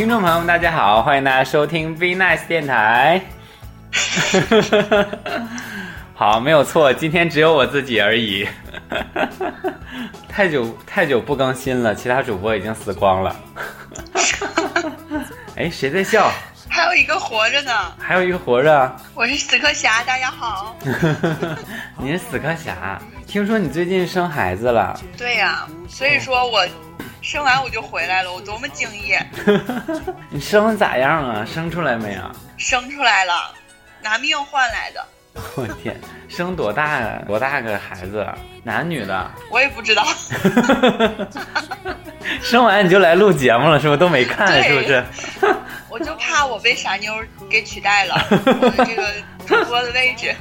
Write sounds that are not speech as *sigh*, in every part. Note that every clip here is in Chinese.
听众朋友们，大家好，欢迎大家收听 Be Nice 电台。*laughs* 好，没有错，今天只有我自己而已。*laughs* 太久太久不更新了，其他主播已经死光了。*laughs* 哎，谁在笑？还有一个活着呢，还有一个活着。我是死磕侠，大家好。你是死磕侠？听说你最近生孩子了？对呀，所以说我生完我就回来了，我多么敬业。*laughs* 你生的咋样啊？生出来没啊？生出来了，拿命换来的。我天，生多大啊？多大个孩子？男女的？我也不知道。*laughs* 生完你就来录节目了是不？都没看是不是？我就怕我被傻妞给取代了，*laughs* 我的这个主播的位置。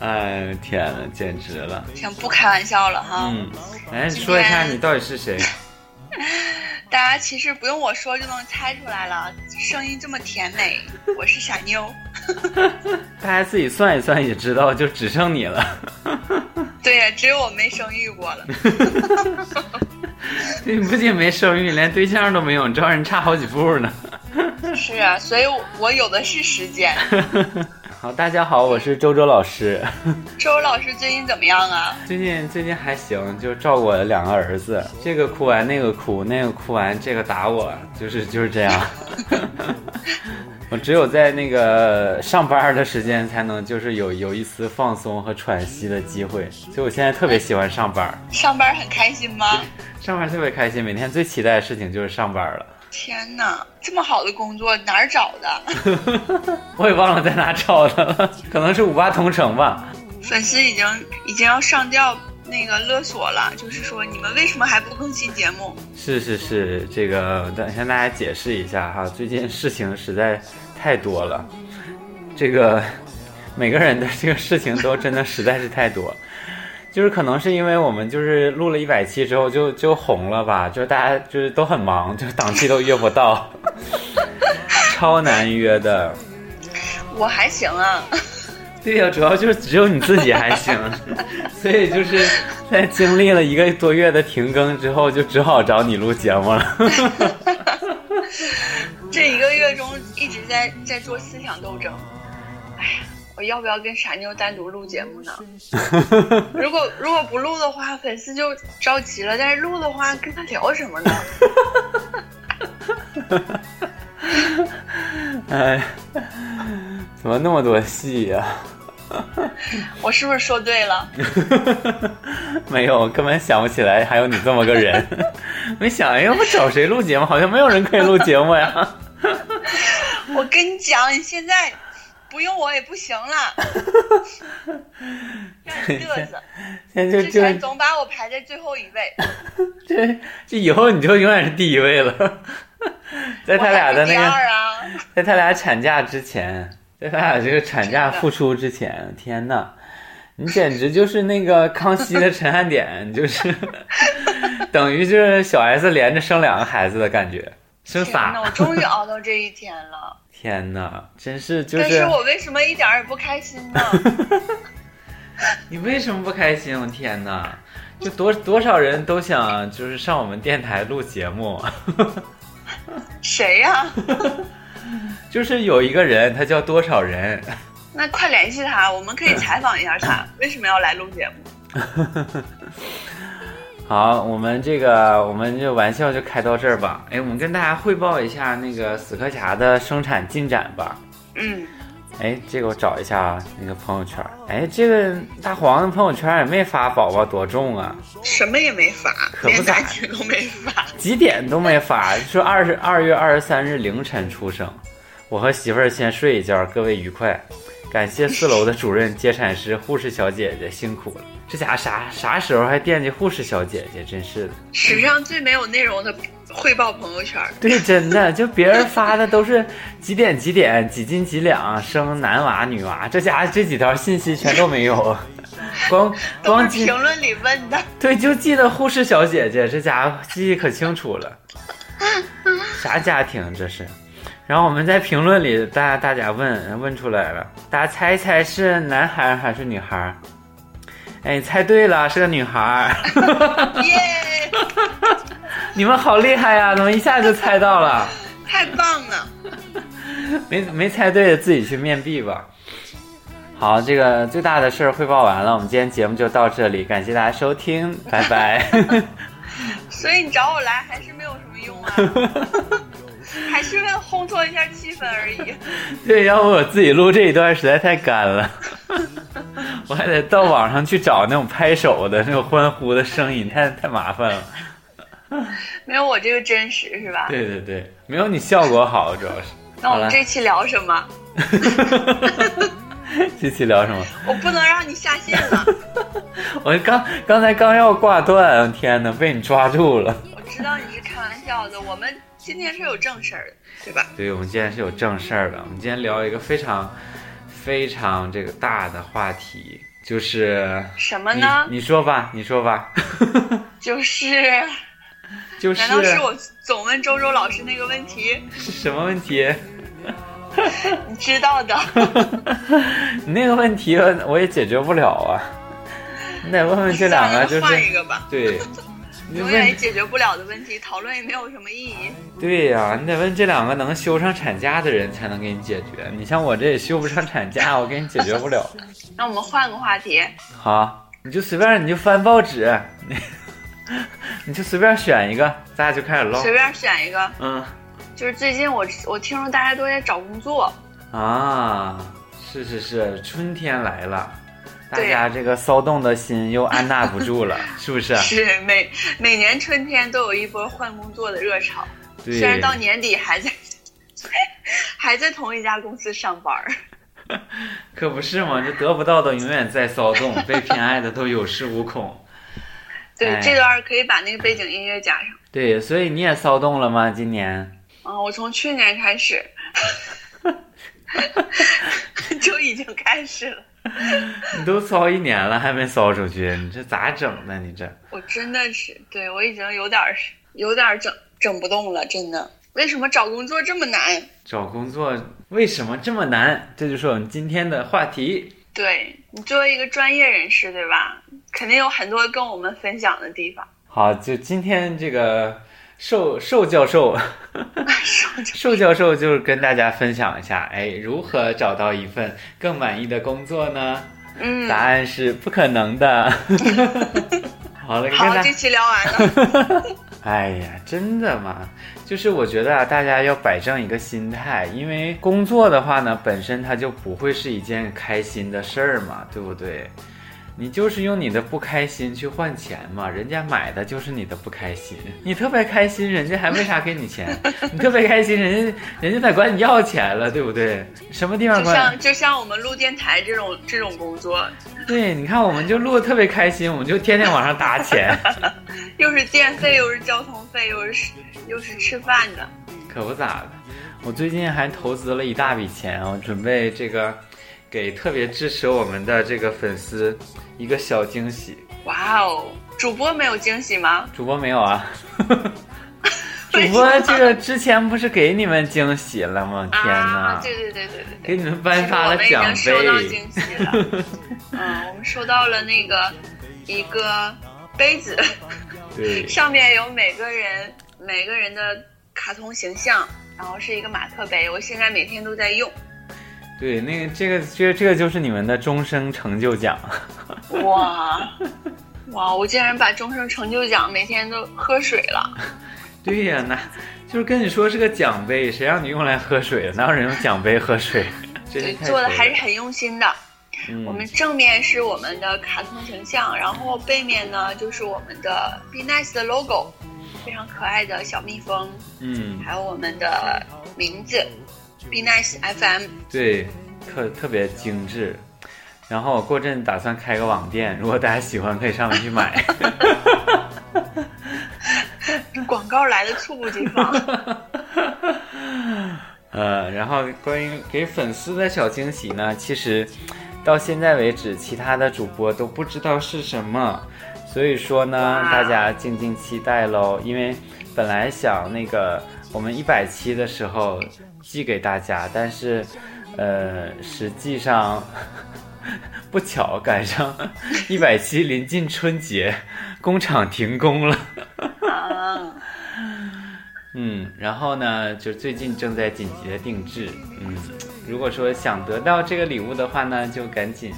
哎天呐，简直了！行，不开玩笑了哈。嗯，哎，说一下你到底是谁？*laughs* 大家其实不用我说就能猜出来了，声音这么甜美，我是傻妞。*laughs* 大家自己算一算也知道，就只剩你了。*laughs* 对呀，只有我没生育过了。你不仅没生育，连对象都没有，你知道人差好几步呢。是啊，所以我有的是时间。好，大家好，我是周周老师。周 *laughs* 周老师最近怎么样啊？最近最近还行，就照顾我的两个儿子，这个哭完那个哭，那个哭完这个打我，就是就是这样。*laughs* 我只有在那个上班的时间才能，就是有有一丝放松和喘息的机会，所以我现在特别喜欢上班。上班很开心吗？上班特别开心，每天最期待的事情就是上班了。天哪，这么好的工作哪儿找的？*laughs* 我也忘了在哪找的了，可能是五八同城吧。粉丝已经已经要上吊那个勒索了，就是说你们为什么还不更新节目？是是是，这个等向大家解释一下哈，最近事情实在太多了，这个每个人的这个事情都真的实在是太多。就是可能是因为我们就是录了一百期之后就就红了吧，就是大家就是都很忙，*laughs* 就是档期都约不到，*laughs* 超难约的。我还行啊。对呀，主要就是只有你自己还行，*laughs* 所以就是在经历了一个多月的停更之后，就只好找你录节目了。这一个月中一直在在做思想斗争，哎呀。我要不要跟傻妞单独录节目呢？*laughs* 如果如果不录的话，粉丝就着急了；但是录的话，跟他聊什么呢？*laughs* 哎，怎么那么多戏呀？*laughs* 我是不是说对了？没有，根本想不起来还有你这么个人。没想，哎，我找谁录节目？好像没有人可以录节目呀。我跟你讲，你现在。不用我也不行了，*laughs* 让你嘚瑟。现在就之前总把我排在最后一位，*laughs* 这这以后你就永远是第一位了。*laughs* 在他俩的那个，在他俩产假之前，在他俩这个产假复出之前，天呐，你简直就是那个康熙的陈汉典，就是等于就是小 S 连着生两个孩子的感觉，生仨。我终于熬到这一天了。天哪，真是就是。但是我为什么一点也不开心呢？*laughs* 你为什么不开心？我天哪，就多多少人都想就是上我们电台录节目。谁呀？*laughs* 就是有一个人，他叫多少人。*laughs* 那快联系他，我们可以采访一下他，为什么要来录节目？好，我们这个，我们就玩笑就开到这儿吧。哎，我们跟大家汇报一下那个死磕侠的生产进展吧。嗯。哎，这个我找一下啊，那个朋友圈。哎，这个大黄的朋友圈也没发宝宝多重啊。什么也没发，可不咋都没发，几点都没发，说二十二月二十三日凌晨出生。我和媳妇儿先睡一觉，各位愉快。感谢四楼的主任接产师护士小姐姐辛苦了。这家伙啥啥时候还惦记护士小姐姐，真是的！史上最没有内容的汇报朋友圈。对，真的，就别人发的都是几点几点几斤几两生男娃女娃，这家伙这几条信息全都没有，*laughs* 光光评论里问的。对，就记得护士小姐姐，这家伙记忆可清楚了。啥家庭这是？然后我们在评论里，大家大家问问出来了，大家猜一猜是男孩还是女孩？哎，猜对了，是个女孩儿。*laughs* 耶！*laughs* 你们好厉害呀，怎么一下就猜到了？太棒了没没猜对的自己去面壁吧。好，这个最大的事儿汇报完了，我们今天节目就到这里，感谢大家收听，拜拜。*laughs* 所以你找我来还是没有什么用啊，*laughs* 还是为了烘托一下气氛而已。*laughs* 对，要不我自己录这一段实在太干了，*laughs* 我还得到网上去找那种拍手的那种欢呼的声音，太太麻烦了。没有我这个真实是吧？对对对，没有你效果好，主要是。那我们这期聊什么？这期聊什么？我不能让你下线了。我刚刚才刚要挂断，天哪，被你抓住了。我知道你是开玩笑的，我们今天是有正事儿的，对吧？对，我们今天是有正事儿的。我们今天聊一个非常非常这个大的话题，就是什么呢？你说吧，你说吧。*laughs* 就是 *laughs* 就是。难道是我总问周周老师那个问题？是什么问题？*laughs* 你知道的，你那个问题我也解决不了啊。你得问问这两个，就是换一个吧。对，永远也解决不了的问题，讨论也没有什么意义。对呀，你得问这两个能休上产假的人才能给你解决。你像我这也休不上产假，我给你解决不了。*laughs* 那我们换个话题。好，你就随便，你就翻报纸，你你就随便选一个，咱俩就开始唠。随便选一个，嗯。就是最近我我听说大家都在找工作啊，是是是，春天来了，大家这个骚动的心又按捺不住了，*laughs* 是不是？是每每年春天都有一波换工作的热潮，虽然到年底还在 *laughs* 还在同一家公司上班儿，*laughs* 可不是嘛？这得不到的永远在骚动，被偏爱的都有恃无恐。对，这段可以把那个背景音乐加上。对，所以你也骚动了吗？今年？啊，我从去年开始就已经开始了。*laughs* 你都骚一年了，还没骚出去，你这咋整呢？你这我真的是，对我已经有点有点整整不动了，真的。为什么找工作这么难？找工作为什么这么难？这就是我们今天的话题。对你作为一个专业人士，对吧？肯定有很多跟我们分享的地方。好，就今天这个。寿寿教授，*laughs* 寿教授就是跟大家分享一下，哎，如何找到一份更满意的工作呢？嗯，答案是不可能的。*laughs* 好了，*laughs* 好，这期聊完了。哎呀，真的吗？就是我觉得啊，大家要摆正一个心态，因为工作的话呢，本身它就不会是一件开心的事儿嘛，对不对？你就是用你的不开心去换钱嘛，人家买的就是你的不开心。你特别开心，人家还为啥给你钱？*laughs* 你特别开心，人家人家得管你要钱了，对不对？什么地方管？就像就像我们录电台这种这种工作，对，你看我们就录的特别开心，我们就天天往上搭钱，*laughs* 又是电费，又是交通费，又是又是吃饭的，可不咋的。我最近还投资了一大笔钱，我准备这个。给特别支持我们的这个粉丝一个小惊喜。哇哦，主播没有惊喜吗？主播没有啊。*laughs* 主播这个之前不是给你们惊喜了吗？天哪！对对对对对对，给你们颁发了奖杯。收到惊喜了。嗯，我们收到了那个一个杯子，对，*laughs* 上面有每个人每个人的卡通形象，然后是一个马克杯，我现在每天都在用。对，那个这个这个这个就是你们的终生成就奖。*laughs* 哇哇！我竟然把终生成就奖每天都喝水了。*laughs* 对呀，那就是跟你说是个奖杯，谁让你用来喝水的？哪有人用奖杯喝水？*laughs* 对，做的还是很用心的。我们正面是我们的卡通形象，然后背面呢就是我们的 Be Nice 的 logo，非常可爱的小蜜蜂。嗯，还有我们的名字。Be nice FM，对，特特别精致。然后我过阵打算开个网店，如果大家喜欢，可以上面去买。*laughs* 广告来的猝不及防。*laughs* 呃，然后关于给粉丝的小惊喜呢，其实到现在为止，其他的主播都不知道是什么，所以说呢，大家静静期待喽。因为本来想那个我们一百期的时候。寄给大家，但是，呃，实际上 *laughs* 不巧赶上一百期临近春节，工厂停工了。*laughs* 嗯，然后呢，就最近正在紧急的定制。嗯，如果说想得到这个礼物的话呢，就赶紧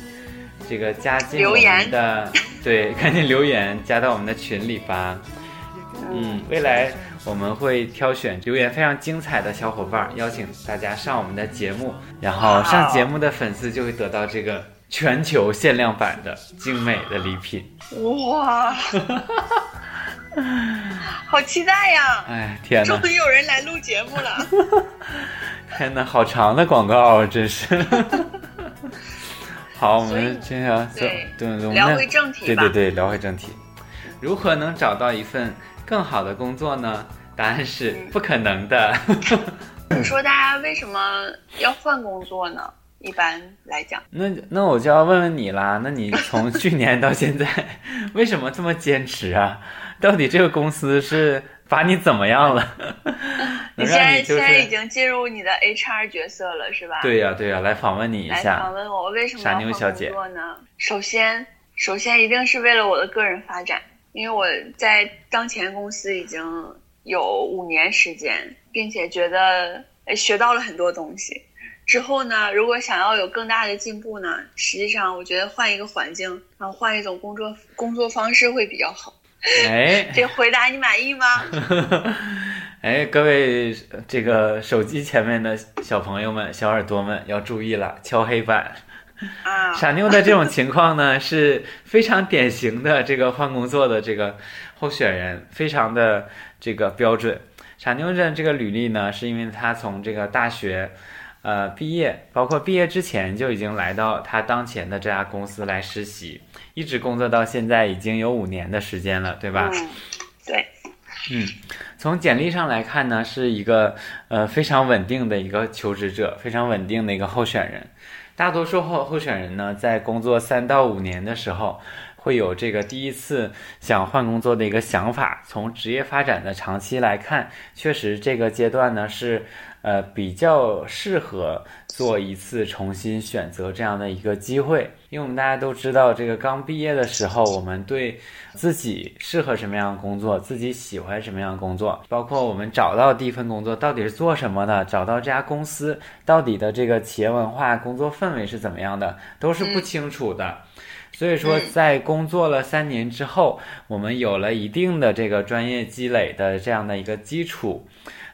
这个加进我们的，对，赶紧留言加到我们的群里吧。嗯，未来我们会挑选留言非常精彩的小伙伴，邀请大家上我们的节目，然后上节目的粉丝就会得到这个全球限量版的精美的礼品。哇！*laughs* 好期待呀！哎，天哪！终于有人来录节目了。*laughs* 天哪，好长的广告，真是。*laughs* 好，我们接下来对对聊回正题对对对，聊回正题。如何能找到一份更好的工作呢？答案是不可能的。*laughs* 你说大家为什么要换工作呢？一般来讲，那那我就要问问你啦。那你从去年到现在，*laughs* 为什么这么坚持啊？到底这个公司是把你怎么样了？*laughs* 你现在现在已经进入你的 HR 角色了，是吧？对呀对呀，来访问你一下。来访问我，我为什么要换工作呢？首先，首先一定是为了我的个人发展，因为我在当前公司已经有五年时间，并且觉得学到了很多东西。之后呢，如果想要有更大的进步呢，实际上我觉得换一个环境，然后换一种工作工作方式会比较好。哎，这回答你满意吗？*laughs* 哎，各位这个手机前面的小朋友们、小耳朵们要注意了，敲黑板。*laughs* 啊，傻妞的这种情况呢，是非常典型的这个换工作的这个候选人，非常的这个标准。傻妞的这个履历呢，是因为她从这个大学。呃，毕业包括毕业之前就已经来到他当前的这家公司来实习，一直工作到现在已经有五年的时间了，对吧？嗯，对。嗯，从简历上来看呢，是一个呃非常稳定的一个求职者，非常稳定的一个候选人。大多数候候选人呢，在工作三到五年的时候，会有这个第一次想换工作的一个想法。从职业发展的长期来看，确实这个阶段呢是。呃，比较适合做一次重新选择这样的一个机会，因为我们大家都知道，这个刚毕业的时候，我们对自己适合什么样的工作，自己喜欢什么样的工作，包括我们找到第一份工作到底是做什么的，找到这家公司到底的这个企业文化、工作氛围是怎么样的，都是不清楚的。所以说，在工作了三年之后，我们有了一定的这个专业积累的这样的一个基础，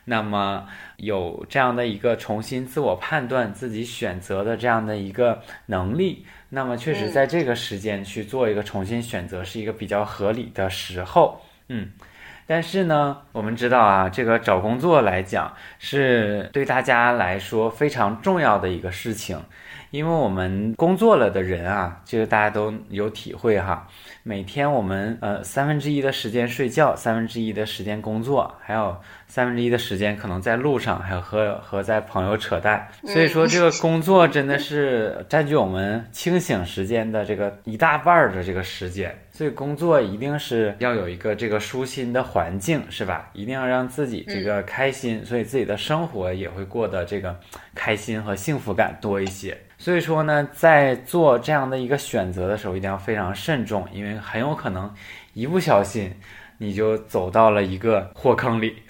那么。有这样的一个重新自我判断自己选择的这样的一个能力，那么确实在这个时间去做一个重新选择是一个比较合理的时候，嗯，但是呢，我们知道啊，这个找工作来讲是对大家来说非常重要的一个事情，因为我们工作了的人啊，这个大家都有体会哈。每天我们呃三分之一的时间睡觉，三分之一的时间工作，还有三分之一的时间可能在路上，还有和和在朋友扯淡。所以说这个工作真的是占据我们清醒时间的这个一大半儿的这个时间。所以工作一定是要有一个这个舒心的环境，是吧？一定要让自己这个开心，所以自己的生活也会过得这个开心和幸福感多一些。所以说呢，在做这样的一个选择的时候，一定要非常慎重，因为很有可能一不小心你就走到了一个火坑里，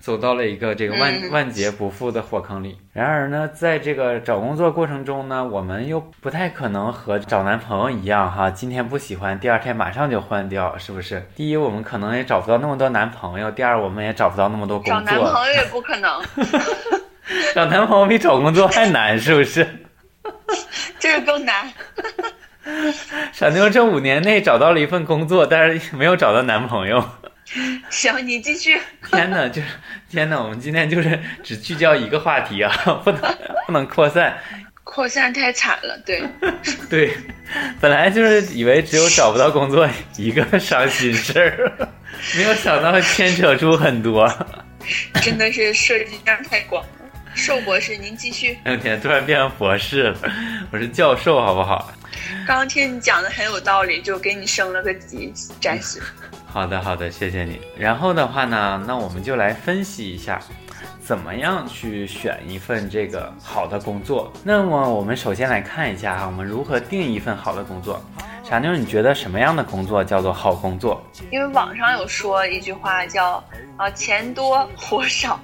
走到了一个这个万万劫不复的火坑里。然而呢，在这个找工作过程中呢，我们又不太可能和找男朋友一样哈，今天不喜欢，第二天马上就换掉，是不是？第一，我们可能也找不到那么多男朋友；第二，我们也找不到那么多工作。找男朋友也不可能。*laughs* 找男朋友比找工作还难，是不是？*laughs* 这个更难。*laughs* 傻妞这五年内找到了一份工作，但是没有找到男朋友。*laughs* 行，你继续。*laughs* 天呐，就是天呐！我们今天就是只聚焦一个话题啊，不能不能扩散。*laughs* 扩散太惨了，对。对，本来就是以为只有找不到工作一个伤心事儿，没有想到牵扯出很多。真的是涉及面太广。寿博士，您继续。哎天，突然变成博士了，我是教授，好不好？刚刚听你讲的很有道理，就给你升了个级，暂时。*laughs* 好的，好的，谢谢你。然后的话呢，那我们就来分析一下，怎么样去选一份这个好的工作。那么我们首先来看一下哈，我们如何定一份好的工作。傻妞，你觉得什么样的工作叫做好工作？因为网上有说一句话叫啊钱多活少，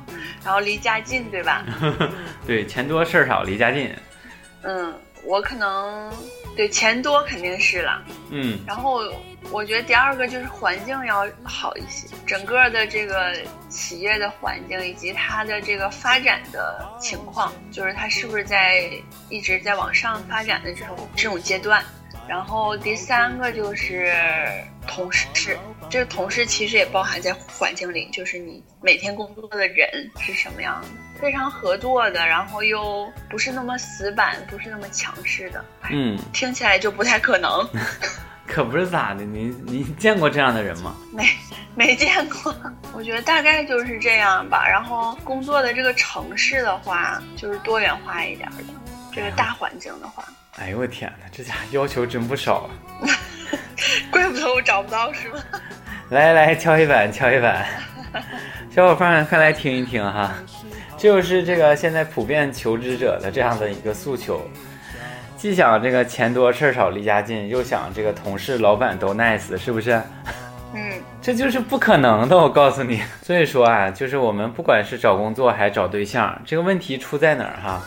然后离家近，对吧？*laughs* 对，钱多事儿少，离家近。嗯，我可能对钱多肯定是了。嗯，然后我觉得第二个就是环境要好一些，整个的这个企业的环境以及它的这个发展的情况，就是它是不是在一直在往上发展的这种这种阶段。然后第三个就是同事，这个同事其实也包含在环境里，就是你每天工作的人是什么样的，非常合作的，然后又不是那么死板，不是那么强势的。嗯，听起来就不太可能。*laughs* 可不是咋的，你你见过这样的人吗？*laughs* 没没见过，我觉得大概就是这样吧。然后工作的这个城市的话，就是多元化一点的，这个大环境的话。哎呦我天哪，这家要求真不少啊！*laughs* 怪不得我找不到是吗？来来，敲一板，敲一板，小伙伴们快来听一听哈，这就是这个现在普遍求职者的这样的一个诉求，既想这个钱多事儿少离家近，又想这个同事老板都 nice，是不是？嗯，*laughs* 这就是不可能的，我告诉你。所以说啊，就是我们不管是找工作还是找对象，这个问题出在哪儿哈？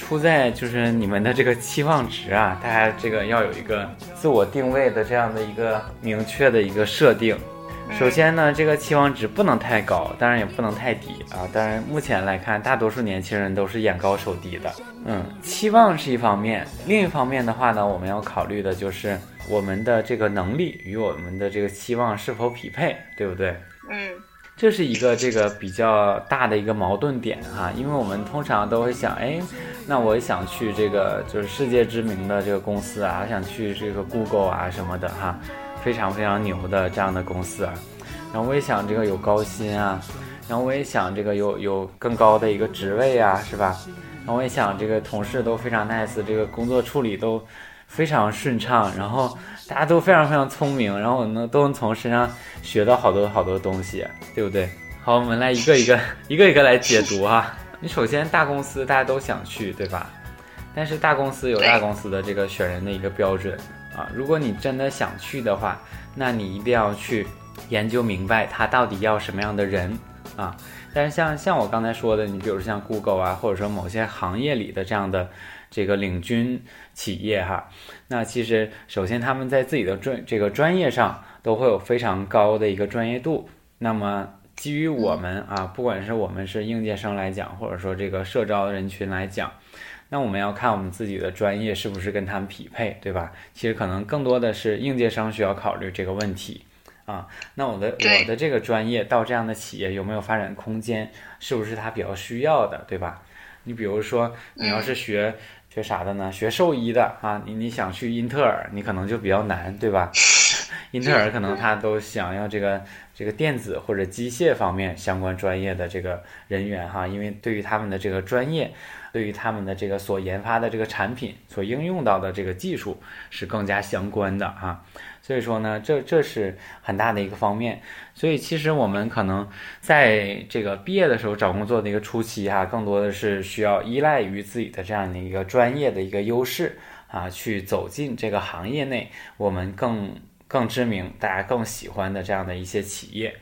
出在就是你们的这个期望值啊，大家这个要有一个自我定位的这样的一个明确的一个设定。首先呢，这个期望值不能太高，当然也不能太低啊。当然，目前来看，大多数年轻人都是眼高手低的。嗯，期望是一方面，另一方面的话呢，我们要考虑的就是我们的这个能力与我们的这个期望是否匹配，对不对？嗯。这是一个这个比较大的一个矛盾点哈，因为我们通常都会想，哎，那我想去这个就是世界知名的这个公司啊，想去这个 Google 啊什么的哈，非常非常牛的这样的公司啊，然后我也想这个有高薪啊，然后我也想这个有有更高的一个职位啊，是吧？然后我也想这个同事都非常 nice，这个工作处理都非常顺畅，然后。大家都非常非常聪明，然后我能都能从身上学到好多好多东西，对不对？好，我们来一个一个一个一个来解读哈。你首先大公司大家都想去，对吧？但是大公司有大公司的这个选人的一个标准啊。如果你真的想去的话，那你一定要去研究明白他到底要什么样的人啊。但是像像我刚才说的，你比如像 Google 啊，或者说某些行业里的这样的。这个领军企业哈，那其实首先他们在自己的专这个专业上都会有非常高的一个专业度。那么基于我们啊，不管是我们是应届生来讲，或者说这个社招的人群来讲，那我们要看我们自己的专业是不是跟他们匹配，对吧？其实可能更多的是应届生需要考虑这个问题啊。那我的我的这个专业到这样的企业有没有发展空间？是不是他比较需要的，对吧？你比如说你要是学。学啥的呢？学兽医的啊，你你想去英特尔，你可能就比较难，对吧？英特尔可能他都想要这个这个电子或者机械方面相关专业的这个人员哈，因为对于他们的这个专业，对于他们的这个所研发的这个产品所应用到的这个技术是更加相关的哈。所以说呢，这这是很大的一个方面。所以其实我们可能在这个毕业的时候找工作的一个初期哈，更多的是需要依赖于自己的这样的一个专业的一个优势啊，去走进这个行业内，我们更更知名、大家更喜欢的这样的一些企业。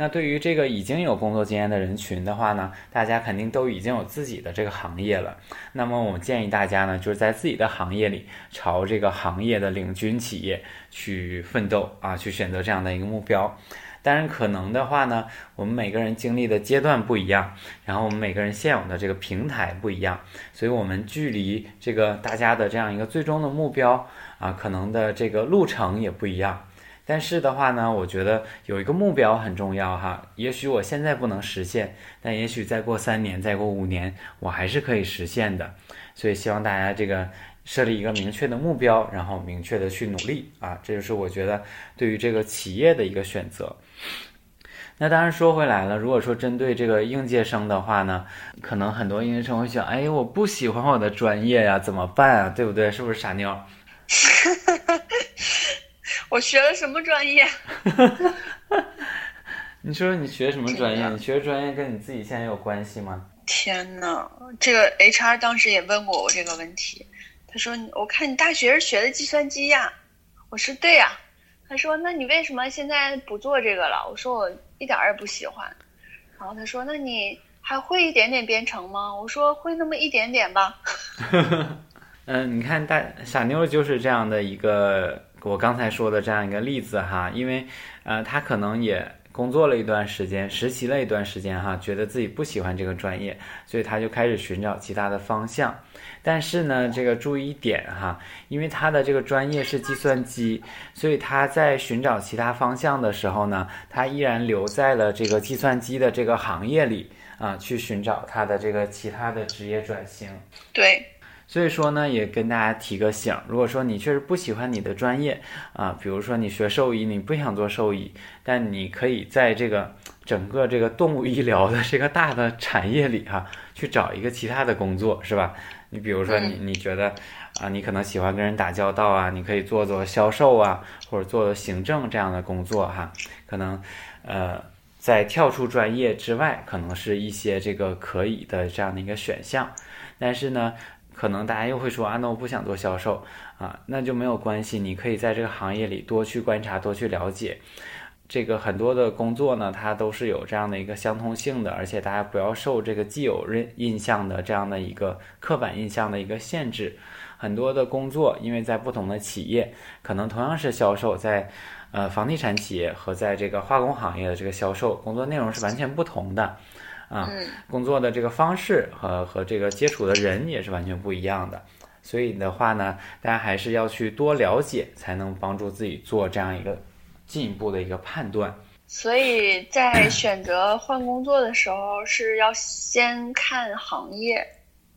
那对于这个已经有工作经验的人群的话呢，大家肯定都已经有自己的这个行业了。那么我建议大家呢，就是在自己的行业里朝这个行业的领军企业去奋斗啊，去选择这样的一个目标。当然，可能的话呢，我们每个人经历的阶段不一样，然后我们每个人现有的这个平台不一样，所以我们距离这个大家的这样一个最终的目标啊，可能的这个路程也不一样。但是的话呢，我觉得有一个目标很重要哈。也许我现在不能实现，但也许再过三年、再过五年，我还是可以实现的。所以希望大家这个设立一个明确的目标，然后明确的去努力啊。这就是我觉得对于这个企业的一个选择。那当然说回来了，如果说针对这个应届生的话呢，可能很多应届生会想：哎，我不喜欢我的专业呀，怎么办啊？对不对？是不是傻妞？*laughs* 我学了什么专业？*laughs* 你说你学什么专业？你学的专业跟你自己现在有关系吗？天呐，这个 HR 当时也问过我这个问题。他说：“我看你大学是学的计算机呀。”我说对呀。他说那你为什么现在不做这个了？我说我一点儿也不喜欢。然后他说那你还会一点点编程吗？我说会那么一点点吧。*laughs* 嗯，你看大傻妞就是这样的一个我刚才说的这样一个例子哈，因为呃他可能也。工作了一段时间，实习了一段时间，哈，觉得自己不喜欢这个专业，所以他就开始寻找其他的方向。但是呢，这个注意一点哈，因为他的这个专业是计算机，所以他在寻找其他方向的时候呢，他依然留在了这个计算机的这个行业里啊，去寻找他的这个其他的职业转型。对。所以说呢，也跟大家提个醒，如果说你确实不喜欢你的专业啊，比如说你学兽医，你不想做兽医，但你可以在这个整个这个动物医疗的这个大的产业里哈，去找一个其他的工作，是吧？你比如说你你觉得啊，你可能喜欢跟人打交道啊，你可以做做销售啊，或者做行政这样的工作哈，可能呃，在跳出专业之外，可能是一些这个可以的这样的一个选项，但是呢。可能大家又会说啊，那我不想做销售啊，那就没有关系，你可以在这个行业里多去观察，多去了解。这个很多的工作呢，它都是有这样的一个相通性的，而且大家不要受这个既有认印象的这样的一个刻板印象的一个限制。很多的工作，因为在不同的企业，可能同样是销售，在呃房地产企业和在这个化工行业的这个销售工作内容是完全不同的。啊，工作的这个方式和和这个接触的人也是完全不一样的，所以的话呢，大家还是要去多了解，才能帮助自己做这样一个进一步的一个判断。所以在选择换工作的时候，是要先看行业，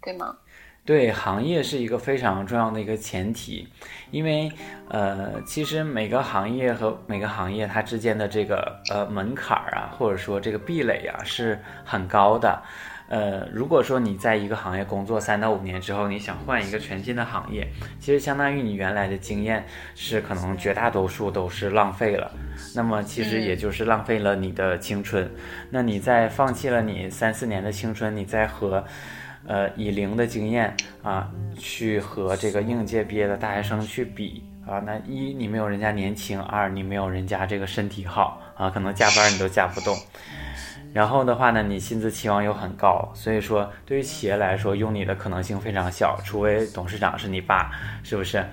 对吗？对行业是一个非常重要的一个前提，因为呃，其实每个行业和每个行业它之间的这个呃门槛儿啊，或者说这个壁垒啊是很高的。呃，如果说你在一个行业工作三到五年之后，你想换一个全新的行业，其实相当于你原来的经验是可能绝大多数都是浪费了。那么其实也就是浪费了你的青春。那你在放弃了你三四年的青春，你在和。呃，以零的经验啊，去和这个应届毕业的大学生去比啊，那一你没有人家年轻，二你没有人家这个身体好啊，可能加班你都加不动。然后的话呢，你薪资期望又很高，所以说对于企业来说，用你的可能性非常小，除非董事长是你爸，是不是？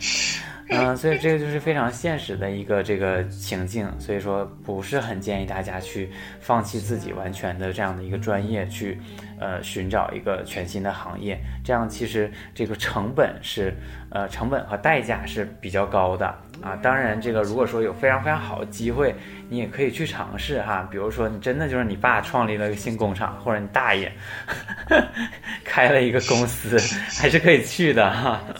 嗯，所以这个就是非常现实的一个这个情境，所以说不是很建议大家去放弃自己完全的这样的一个专业，去呃寻找一个全新的行业，这样其实这个成本是呃成本和代价是比较高的啊。当然，这个如果说有非常非常好的机会，你也可以去尝试哈。比如说你真的就是你爸创立了一个新工厂，或者你大爷 *laughs* 开了一个公司，还是可以去的哈。*laughs*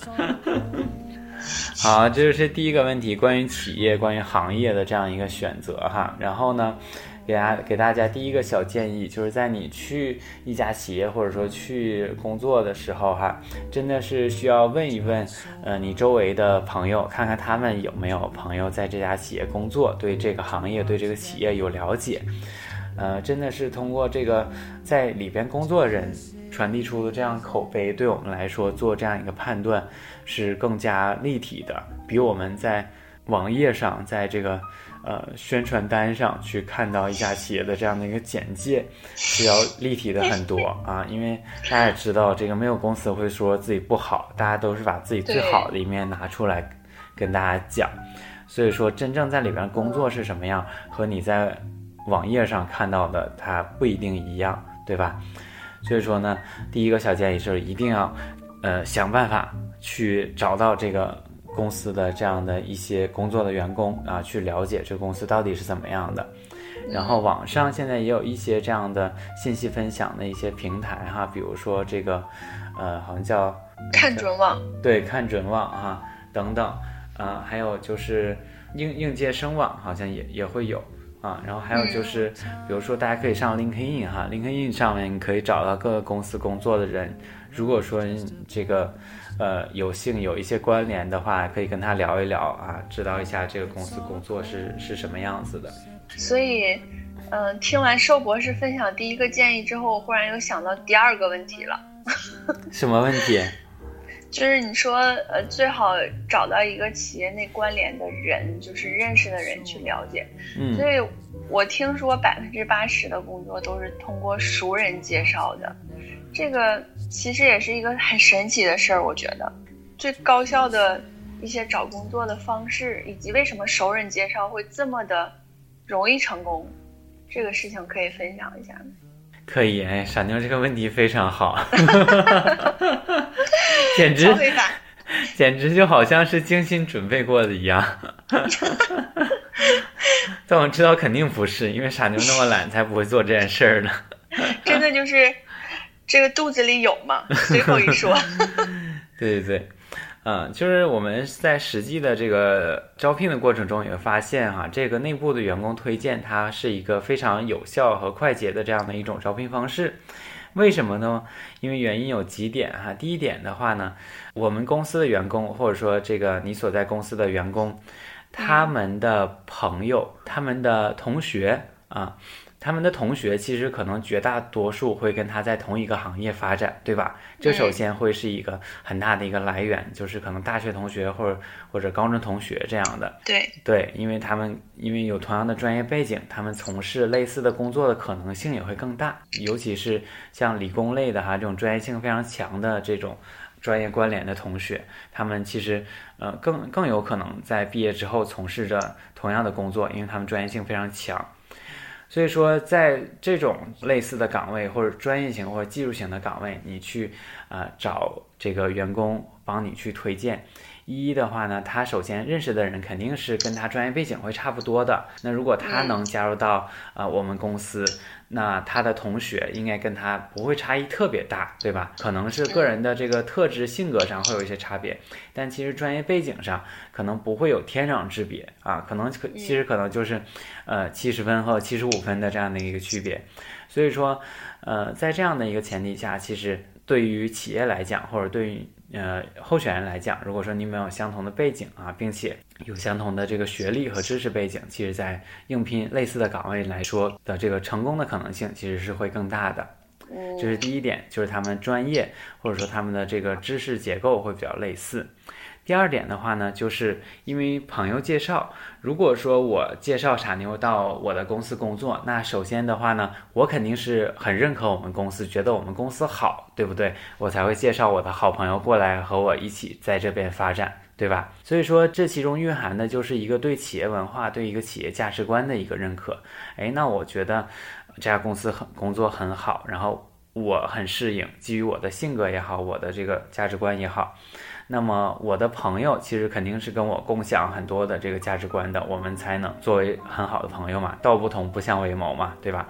好，这就是第一个问题，关于企业、关于行业的这样一个选择哈。然后呢，给大家给大家第一个小建议，就是在你去一家企业或者说去工作的时候哈，真的是需要问一问，呃，你周围的朋友，看看他们有没有朋友在这家企业工作，对这个行业、对这个企业有了解。呃，真的是通过这个在里边工作人传递出的这样口碑，对我们来说做这样一个判断。是更加立体的，比我们在网页上，在这个呃宣传单上去看到一家企业的这样的一个简介，是要立体的很多啊。因为大家也知道，这个没有公司会说自己不好，大家都是把自己最好的一面拿出来跟大家讲。所以说，真正在里边工作是什么样，和你在网页上看到的它不一定一样，对吧？所以说呢，第一个小建议是一定要呃想办法。去找到这个公司的这样的一些工作的员工啊，去了解这个公司到底是怎么样的。然后网上现在也有一些这样的信息分享的一些平台哈，比如说这个，呃，好像叫看准网，对，看准网哈等等，啊，还有就是应应届生网好像也也会有啊。然后还有就是，比如说大家可以上 LinkedIn 哈，LinkedIn 上面你可以找到各个公司工作的人。如果说这个。呃，有幸有一些关联的话，可以跟他聊一聊啊，知道一下这个公司工作是是什么样子的。所以，嗯，听完寿博士分享第一个建议之后，我忽然又想到第二个问题了。*laughs* 什么问题？*laughs* 就是你说，呃，最好找到一个企业内关联的人，就是认识的人去了解。嗯，所以我听说百分之八十的工作都是通过熟人介绍的，这个其实也是一个很神奇的事儿。我觉得最高效的一些找工作的方式，以及为什么熟人介绍会这么的容易成功，这个事情可以分享一下吗？可以，哎，傻妞这个问题非常好，*laughs* 简直简直就好像是精心准备过的一样。*laughs* 但我知道肯定不是，因为傻妞那么懒，才不会做这件事儿呢。真的就是这个肚子里有吗？随口一说。*laughs* 对对对。嗯，就是我们在实际的这个招聘的过程中也会发现哈，这个内部的员工推荐它是一个非常有效和快捷的这样的一种招聘方式。为什么呢？因为原因有几点哈。第一点的话呢，我们公司的员工或者说这个你所在公司的员工，他们的朋友、他们的同学啊。他们的同学其实可能绝大多数会跟他在同一个行业发展，对吧？这首先会是一个很大的一个来源，就是可能大学同学或者或者高中同学这样的。对对，因为他们因为有同样的专业背景，他们从事类似的工作的可能性也会更大。尤其是像理工类的哈，这种专业性非常强的这种专业关联的同学，他们其实呃更更有可能在毕业之后从事着同样的工作，因为他们专业性非常强。所以说，在这种类似的岗位或者专业型或者技术型的岗位，你去啊找这个员工帮你去推荐。一的话呢，他首先认识的人肯定是跟他专业背景会差不多的。那如果他能加入到啊我们公司，那他的同学应该跟他不会差异特别大，对吧？可能是个人的这个特质、性格上会有一些差别，但其实专业背景上可能不会有天壤之别啊。可能可其实可能就是，呃七十分和七十五分的这样的一个区别。所以说，呃，在这样的一个前提下，其实对于企业来讲，或者对于呃，候选人来讲，如果说你们有相同的背景啊，并且有相同的这个学历和知识背景，其实，在应聘类似的岗位来说的这个成功的可能性，其实是会更大的。这是第一点，就是他们专业或者说他们的这个知识结构会比较类似。第二点的话呢，就是因为朋友介绍，如果说我介绍傻妞到我的公司工作，那首先的话呢，我肯定是很认可我们公司，觉得我们公司好，对不对？我才会介绍我的好朋友过来和我一起在这边发展，对吧？所以说，这其中蕴含的就是一个对企业文化、对一个企业价值观的一个认可。哎，那我觉得这家公司很工作很好，然后我很适应，基于我的性格也好，我的这个价值观也好。那么我的朋友其实肯定是跟我共享很多的这个价值观的，我们才能作为很好的朋友嘛。道不同不相为谋嘛，对吧？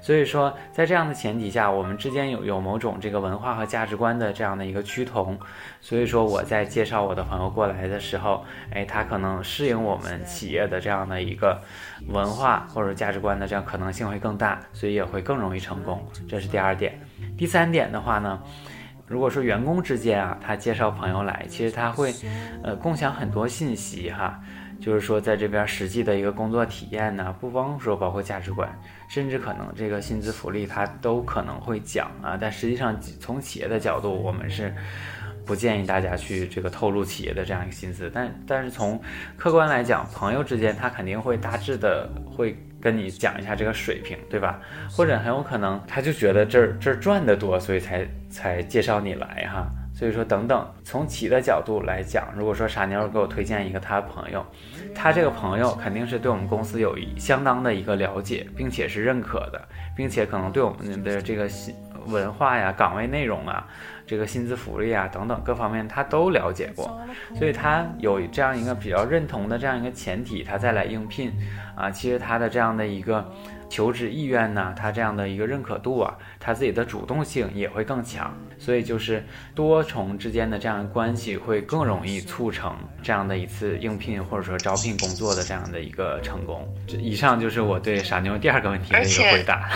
所以说，在这样的前提下，我们之间有有某种这个文化和价值观的这样的一个趋同。所以说，我在介绍我的朋友过来的时候，哎，他可能适应我们企业的这样的一个文化或者价值观的这样可能性会更大，所以也会更容易成功。这是第二点。第三点的话呢？如果说员工之间啊，他介绍朋友来，其实他会，呃，共享很多信息哈，就是说在这边实际的一个工作体验呢，不光说包括价值观，甚至可能这个薪资福利他都可能会讲啊。但实际上从企业的角度，我们是不建议大家去这个透露企业的这样一个薪资。但但是从客观来讲，朋友之间他肯定会大致的会。跟你讲一下这个水平，对吧？或者很有可能他就觉得这儿这儿赚的多，所以才才介绍你来哈。所以说等等，从企业的角度来讲，如果说傻妞给我推荐一个他的朋友，他这个朋友肯定是对我们公司有一相当的一个了解，并且是认可的，并且可能对我们的这个新文化呀、岗位内容啊。这个薪资福利啊等等各方面他都了解过，所以他有这样一个比较认同的这样一个前提，他再来应聘啊，其实他的这样的一个求职意愿呢，他这样的一个认可度啊，他自己的主动性也会更强，所以就是多重之间的这样的关系会更容易促成这样的一次应聘或者说招聘工作的这样的一个成功。这以上就是我对傻妞第二个问题的一个回答。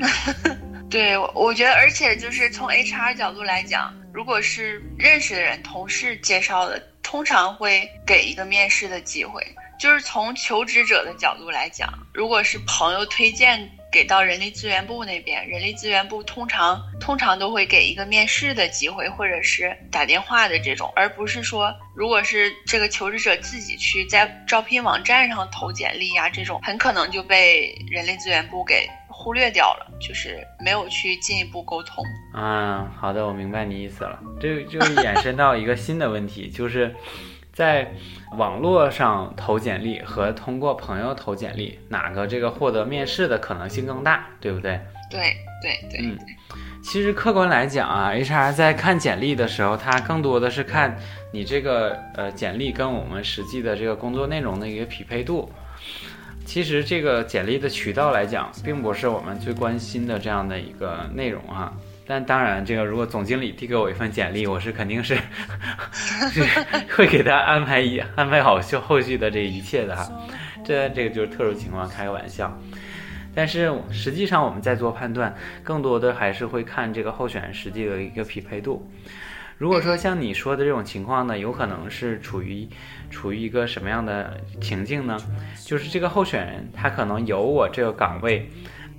*laughs* 对，我觉得，而且就是从 HR 角度来讲，如果是认识的人、同事介绍的，通常会给一个面试的机会。就是从求职者的角度来讲，如果是朋友推荐给到人力资源部那边，人力资源部通常通常都会给一个面试的机会，或者是打电话的这种，而不是说如果是这个求职者自己去在招聘网站上投简历呀，这种很可能就被人力资源部给忽略掉了，就是没有去进一步沟通。嗯，好的，我明白你意思了。这就衍生到一个新的问题，*laughs* 就是在网络上投简历和通过朋友投简历，哪个这个获得面试的可能性更大，对不对？对对对。嗯，其实客观来讲啊，HR 在看简历的时候，他更多的是看你这个呃简历跟我们实际的这个工作内容的一个匹配度。其实这个简历的渠道来讲，并不是我们最关心的这样的一个内容啊。但当然，这个如果总经理递给我一份简历，我是肯定是 *laughs* 是 *laughs* 会给他安排一安排好后后续的这一切的哈。这这个就是特殊情况，开个玩笑。但是实际上我们在做判断，更多的还是会看这个候选人实际的一个匹配度。如果说像你说的这种情况呢，有可能是处于处于一个什么样的情境呢？就是这个候选人他可能有我这个岗位。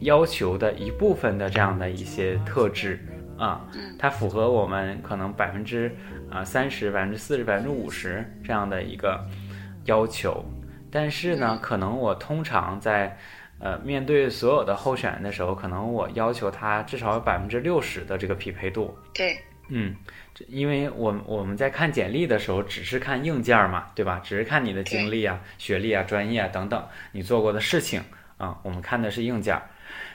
要求的一部分的这样的一些特质啊，他符合我们可能百分之啊三十、百分之四十、百分之五十这样的一个要求，但是呢，可能我通常在呃面对所有的候选人的时候，可能我要求他至少有百分之六十的这个匹配度。对，嗯，因为我我们在看简历的时候，只是看硬件嘛，对吧？只是看你的经历啊、学历啊、专业啊等等，你做过的事情啊，我们看的是硬件。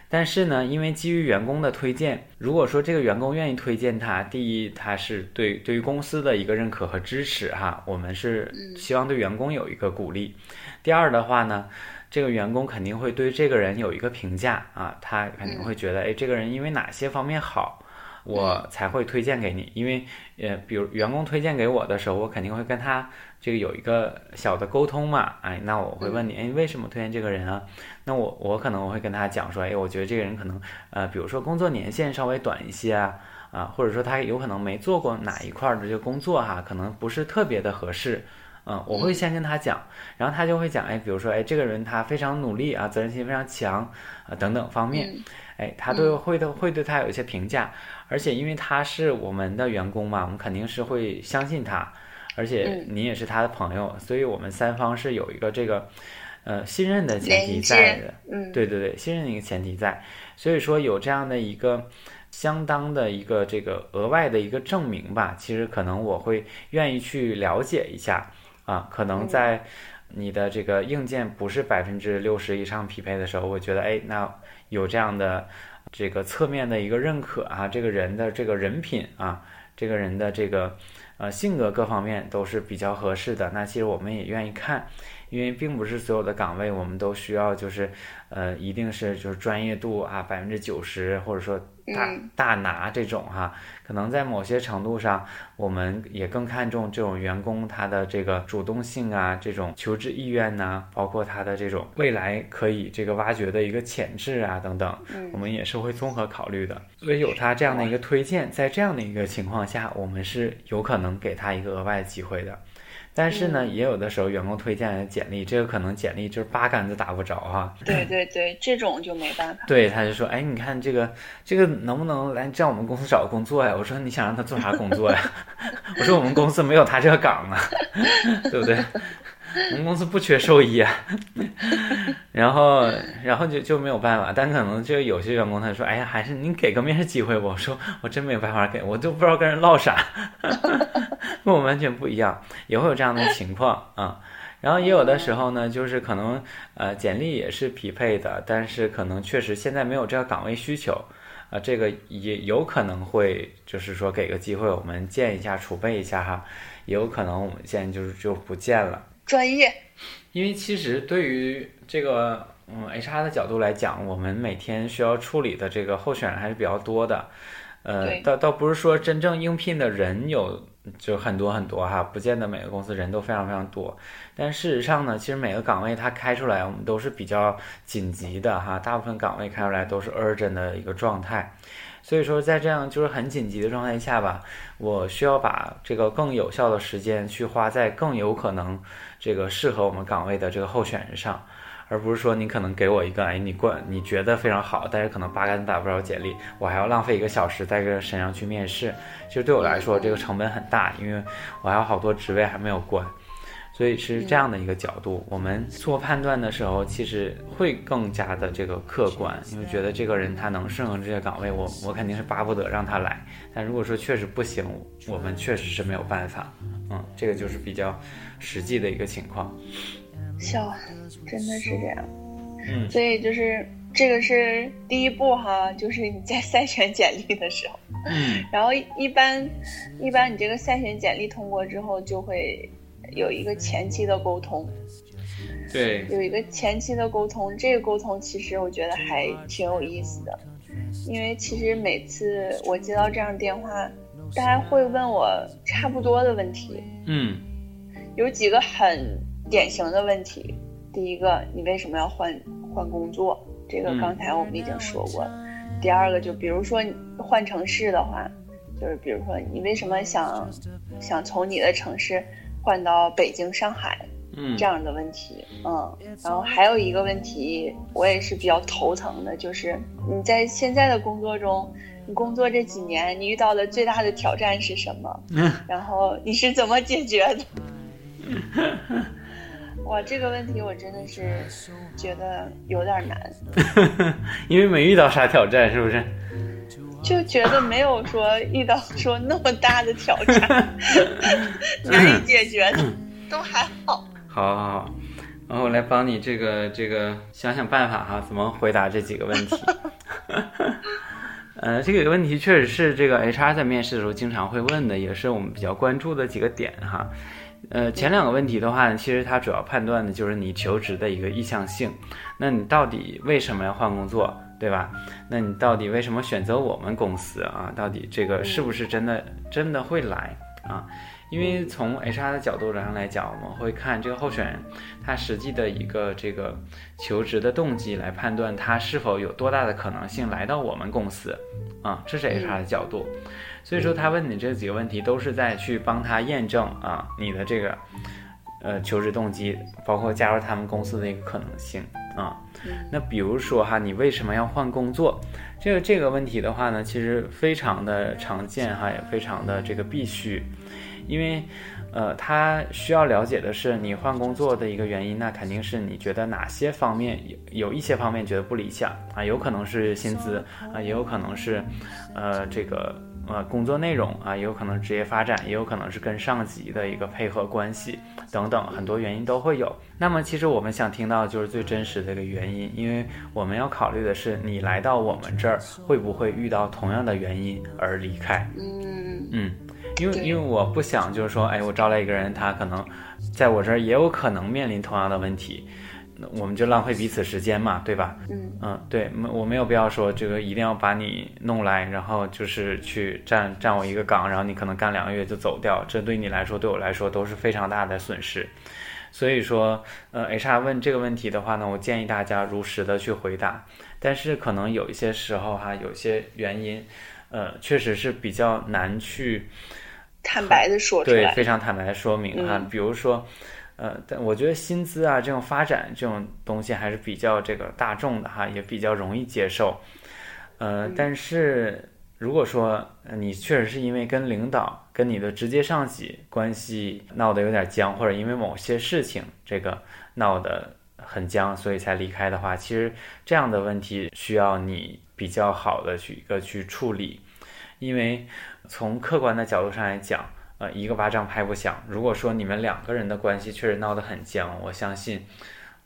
但是呢，因为基于员工的推荐，如果说这个员工愿意推荐他，第一，他是对对于公司的一个认可和支持哈，我们是希望对员工有一个鼓励。第二的话呢，这个员工肯定会对这个人有一个评价啊，他肯定会觉得，哎，这个人因为哪些方面好，我才会推荐给你。因为呃，比如员工推荐给我的时候，我肯定会跟他。这个有一个小的沟通嘛，哎，那我会问你，哎，为什么推荐这个人啊？那我我可能我会跟他讲说，哎，我觉得这个人可能，呃，比如说工作年限稍微短一些啊，啊，或者说他有可能没做过哪一块的这个工作哈，可能不是特别的合适，嗯，我会先跟他讲，然后他就会讲，哎，比如说，哎，这个人他非常努力啊，责任心非常强啊，等等方面，哎，他都会都会对他有一些评价，而且因为他是我们的员工嘛，我们肯定是会相信他。而且你也是他的朋友，所以我们三方是有一个这个，呃，信任的前提在的。嗯，对对对，信任的一个前提在，所以说有这样的一个相当的一个这个额外的一个证明吧。其实可能我会愿意去了解一下啊，可能在你的这个硬件不是百分之六十以上匹配的时候，我觉得哎，那有这样的这个侧面的一个认可啊，这个人的这个人品啊，这个人的这个。呃，性格各方面都是比较合适的。那其实我们也愿意看，因为并不是所有的岗位我们都需要，就是呃，一定是就是专业度啊，百分之九十，或者说大大拿这种哈。可能在某些程度上，我们也更看重这种员工他的这个主动性啊，这种求职意愿呐，包括他的这种未来可以这个挖掘的一个潜质啊等等，我们也是会综合考虑的。所以有他这样的一个推荐，在这样的一个情况下，我们是有可能给他一个额外的机会的。但是呢，也有的时候员工推荐的简历，这个可能简历就是八竿子打不着哈。对对对，这种就没办法。对，他就说，哎，你看这个这个能不能来在我们公司找个工作呀？我说你想让他做啥工作呀？*laughs* 我说我们公司没有他这个岗啊，对不对？我 *laughs* 们公司不缺兽医啊。然后然后就就没有办法，但可能就有些员工他说，哎呀，还是您给个面试机会吧。我说我真没有办法给，我就不知道跟人唠啥。跟我完全不一样，也会有这样的情况啊。然后也有的时候呢，就是可能呃简历也是匹配的，但是可能确实现在没有这个岗位需求啊，这个也有可能会就是说给个机会我们见一下储备一下哈，也有可能我们现在就是就不见了。专业，因为其实对于这个嗯 HR 的角度来讲，我们每天需要处理的这个候选人还是比较多的，呃，倒倒不是说真正应聘的人有。就很多很多哈，不见得每个公司人都非常非常多，但事实上呢，其实每个岗位它开出来，我们都是比较紧急的哈，大部分岗位开出来都是 urgent 的一个状态，所以说在这样就是很紧急的状态下吧，我需要把这个更有效的时间去花在更有可能这个适合我们岗位的这个候选人上，而不是说你可能给我一个，哎，你过你觉得非常好，但是可能八竿子打不着简历，我还要浪费一个小时在这个身上去面试，其实对我来说这个成本很大，因为我还有好多职位还没有过。所以是这样的一个角度，我们做判断的时候，其实会更加的这个客观，因为觉得这个人他能胜任这些岗位，我我肯定是巴不得让他来。但如果说确实不行，我们确实是没有办法。嗯，这个就是比较实际的一个情况。笑，真的是这样。嗯，所以就是这个是第一步哈，就是你在筛选简历的时候。嗯，*laughs* 然后一般一般你这个筛选简历通过之后就会。有一个前期的沟通，对，有一个前期的沟通，这个沟通其实我觉得还挺有意思的，因为其实每次我接到这样的电话，大家会问我差不多的问题，嗯，有几个很典型的问题，第一个，你为什么要换换工作？这个刚才我们已经说过了。第二个，就比如说换城市的话，就是比如说你为什么想想从你的城市。换到北京、上海，嗯，这样的问题，嗯，然后还有一个问题，我也是比较头疼的，就是你在现在的工作中，你工作这几年，你遇到的最大的挑战是什么？嗯，*laughs* 然后你是怎么解决的？*laughs* 哇，这个问题我真的是觉得有点难，*laughs* 因为没遇到啥挑战，是不是？就觉得没有说遇到说那么大的挑战 *laughs* 难以解决的，都还好。好，好，好，然后我来帮你这个这个想想办法哈，怎么回答这几个问题。呃，这个问题确实是这个 HR 在面试的时候经常会问的，也是我们比较关注的几个点哈。呃，前两个问题的话，其实它主要判断的就是你求职的一个意向性，那你到底为什么要换工作？对吧？那你到底为什么选择我们公司啊？到底这个是不是真的真的会来啊？因为从 HR 的角度上来讲，我们会看这个候选人他实际的一个这个求职的动机，来判断他是否有多大的可能性来到我们公司啊。这是 HR 的角度。所以说他问你这几个问题，都是在去帮他验证啊你的这个呃求职动机，包括加入他们公司的一个可能性啊。那比如说哈，你为什么要换工作？这个这个问题的话呢，其实非常的常见哈，也非常的这个必须，因为，呃，他需要了解的是你换工作的一个原因，那肯定是你觉得哪些方面有有一些方面觉得不理想啊，有可能是薪资啊，也有可能是，呃，这个。呃，工作内容啊，也有可能职业发展，也有可能是跟上级的一个配合关系等等，很多原因都会有。那么，其实我们想听到就是最真实的一个原因，因为我们要考虑的是你来到我们这儿会不会遇到同样的原因而离开。嗯嗯，因为因为我不想就是说，哎，我招来一个人，他可能在我这儿也有可能面临同样的问题。我们就浪费彼此时间嘛，对吧？嗯嗯，对，没我没有必要说这个一定要把你弄来，然后就是去占占我一个岗，然后你可能干两个月就走掉，这对你来说，对我来说都是非常大的损失。所以说，呃，HR 问这个问题的话呢，我建议大家如实的去回答。但是可能有一些时候哈，有些原因，呃，确实是比较难去坦白的说出来，对，非常坦白的说明哈，比如说。呃，但我觉得薪资啊这种发展这种东西还是比较这个大众的哈，也比较容易接受。呃，但是如果说你确实是因为跟领导、跟你的直接上级关系闹得有点僵，或者因为某些事情这个闹得很僵，所以才离开的话，其实这样的问题需要你比较好的去一个去处理，因为从客观的角度上来讲。呃，一个巴掌拍不响。如果说你们两个人的关系确实闹得很僵，我相信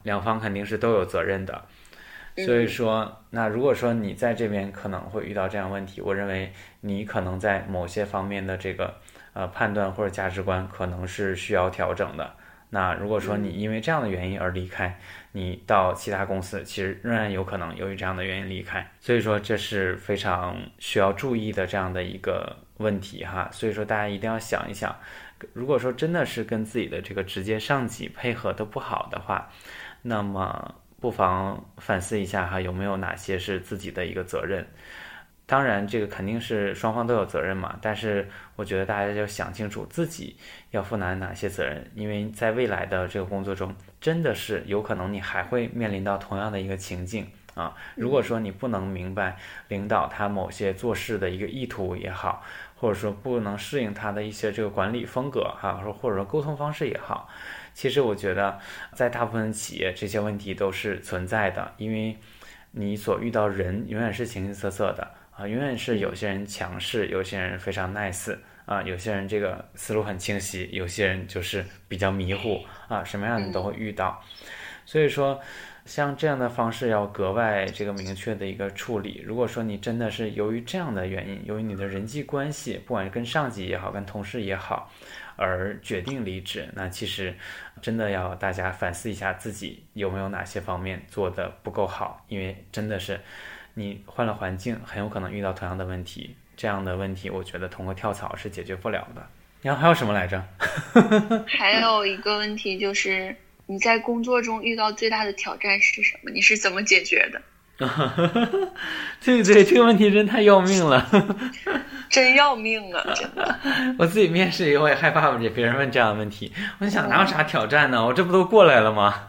两方肯定是都有责任的。所以说，那如果说你在这边可能会遇到这样问题，我认为你可能在某些方面的这个呃判断或者价值观可能是需要调整的。那如果说你因为这样的原因而离开，你到其他公司，其实仍然有可能由于这样的原因离开。所以说，这是非常需要注意的这样的一个。问题哈，所以说大家一定要想一想，如果说真的是跟自己的这个直接上级配合的不好的话，那么不妨反思一下哈，有没有哪些是自己的一个责任。当然，这个肯定是双方都有责任嘛。但是我觉得大家要想清楚自己要负担哪些责任，因为在未来的这个工作中，真的是有可能你还会面临到同样的一个情境啊。如果说你不能明白领导他某些做事的一个意图也好，或者说不能适应他的一些这个管理风格哈，或或者说沟通方式也好，其实我觉得在大部分企业这些问题都是存在的，因为你所遇到人永远是形形色色的。啊，永远是有些人强势，有些人非常 nice 啊，有些人这个思路很清晰，有些人就是比较迷糊啊，什么样的都会遇到。所以说，像这样的方式要格外这个明确的一个处理。如果说你真的是由于这样的原因，由于你的人际关系，不管是跟上级也好，跟同事也好，而决定离职，那其实真的要大家反思一下自己有没有哪些方面做的不够好，因为真的是。你换了环境，很有可能遇到同样的问题。这样的问题，我觉得通过跳槽是解决不了的。然后还有什么来着？*laughs* 还有一个问题就是，你在工作中遇到最大的挑战是什么？你是怎么解决的？对 *laughs* 对，这个问题真太要命了，*laughs* 真要命啊！真的，*laughs* 我自己面试以后也害怕别人问这样的问题。我想哪有啥挑战呢？我这不都过来了吗？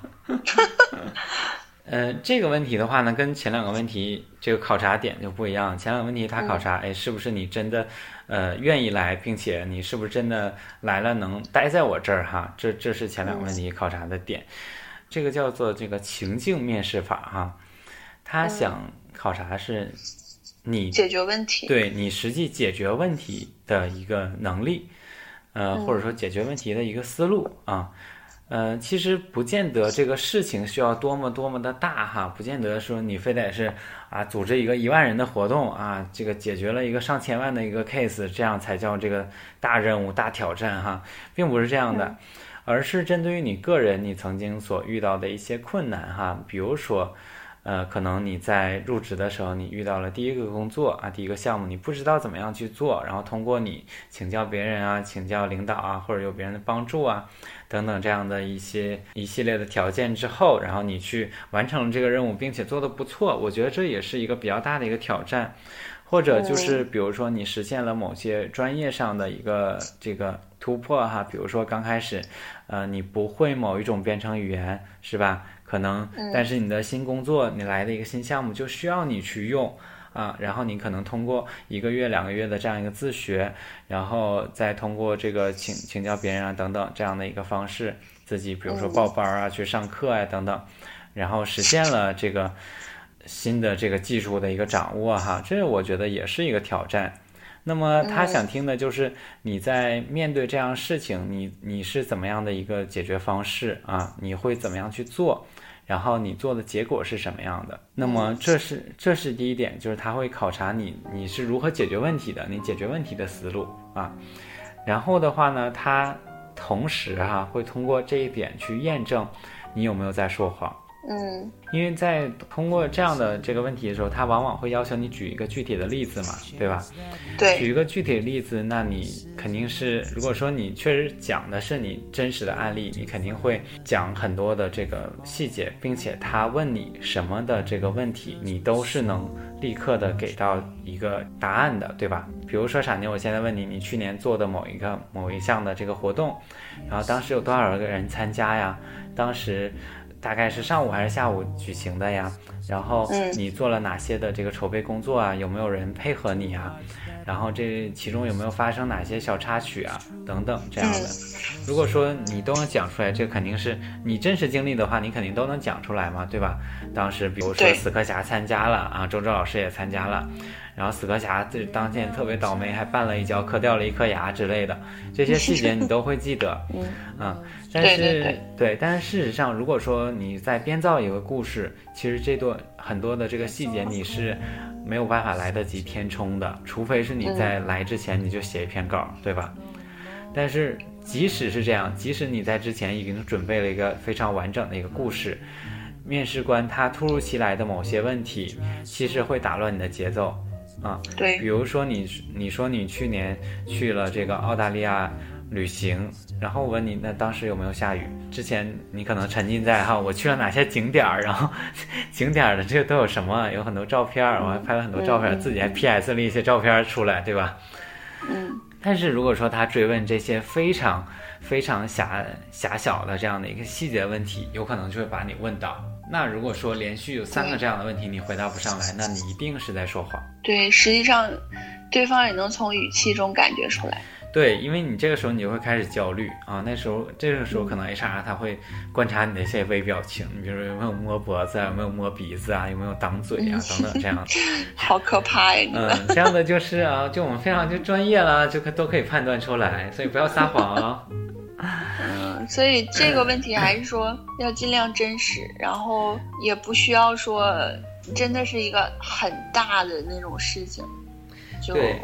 呃，这个问题的话呢，跟前两个问题这个考察点就不一样。前两个问题他考察，哎，是不是你真的呃愿意来，并且你是不是真的来了能待在我这儿哈？这这是前两个问题考察的点。这个叫做这个情境面试法哈，他想考察是你解决问题，对你实际解决问题的一个能力，呃，或者说解决问题的一个思路啊。呃，其实不见得这个事情需要多么多么的大哈，不见得说你非得是啊组织一个一万人的活动啊，这个解决了一个上千万的一个 case，这样才叫这个大任务大挑战哈，并不是这样的，而是针对于你个人你曾经所遇到的一些困难哈，比如说。呃，可能你在入职的时候，你遇到了第一个工作啊，第一个项目，你不知道怎么样去做，然后通过你请教别人啊，请教领导啊，或者有别人的帮助啊，等等这样的一些一系列的条件之后，然后你去完成了这个任务，并且做得不错，我觉得这也是一个比较大的一个挑战，或者就是比如说你实现了某些专业上的一个这个突破哈，比如说刚开始，呃，你不会某一种编程语言是吧？可能，但是你的新工作，你来的一个新项目就需要你去用啊，然后你可能通过一个月、两个月的这样一个自学，然后再通过这个请请教别人啊等等这样的一个方式，自己比如说报班啊、去上课啊等等，然后实现了这个新的这个技术的一个掌握哈，这我觉得也是一个挑战。那么他想听的就是你在面对这样事情，你你是怎么样的一个解决方式啊？你会怎么样去做？然后你做的结果是什么样的？那么这是这是第一点，就是他会考察你你是如何解决问题的，你解决问题的思路啊。然后的话呢，他同时哈会通过这一点去验证你有没有在说谎。嗯，因为在通过这样的这个问题的时候，他往往会要求你举一个具体的例子嘛，对吧？对，举一个具体的例子，那你肯定是，如果说你确实讲的是你真实的案例，你肯定会讲很多的这个细节，并且他问你什么的这个问题，你都是能立刻的给到一个答案的，对吧？比如说傻妞，我现在问你，你去年做的某一个某一项的这个活动，然后当时有多少个人参加呀？当时。大概是上午还是下午举行的呀？然后你做了哪些的这个筹备工作啊？有没有人配合你啊？然后这其中有没有发生哪些小插曲啊？等等这样的。如果说你都能讲出来，这肯定是你真实经历的话，你肯定都能讲出来嘛，对吧？当时比如说死磕侠参加了啊，周周老师也参加了。然后死磕侠这当天特别倒霉，还绊了一跤，磕掉了一颗牙之类的，这些细节你都会记得。嗯，啊，但是对，但是事实上，如果说你在编造一个故事，其实这段很多的这个细节你是没有办法来得及填充的，除非是你在来之前你就写一篇稿，对吧？但是即使是这样，即使你在之前已经准备了一个非常完整的一个故事，面试官他突如其来的某些问题，其实会打乱你的节奏。啊，对，比如说你，你说你去年去了这个澳大利亚旅行，然后我问你，那当时有没有下雨？之前你可能沉浸在哈，我去了哪些景点儿，然后 *laughs* 景点儿的这个都有什么？有很多照片儿，我还拍了很多照片儿，自己还 PS 了一些照片儿出来，对吧？嗯。但是如果说他追问这些非常非常狭狭小的这样的一个细节问题，有可能就会把你问到。那如果说连续有三个这样的问题你回答不上来，那你一定是在说谎。对，实际上，对方也能从语气中感觉出来。对，因为你这个时候你就会开始焦虑啊。那时候这个时候可能 HR 他会观察你的一些微表情，你比如说有没有摸脖子啊，有没有摸鼻子啊，有没有挡嘴啊等等这样。*laughs* 好可怕呀！嗯，这样的就是啊，就我们非常就专业了，就可都可以判断出来，所以不要撒谎啊。*laughs* 嗯，所以这个问题还是说 *laughs* 要尽量真实，然后也不需要说真的是一个很大的那种事情。对，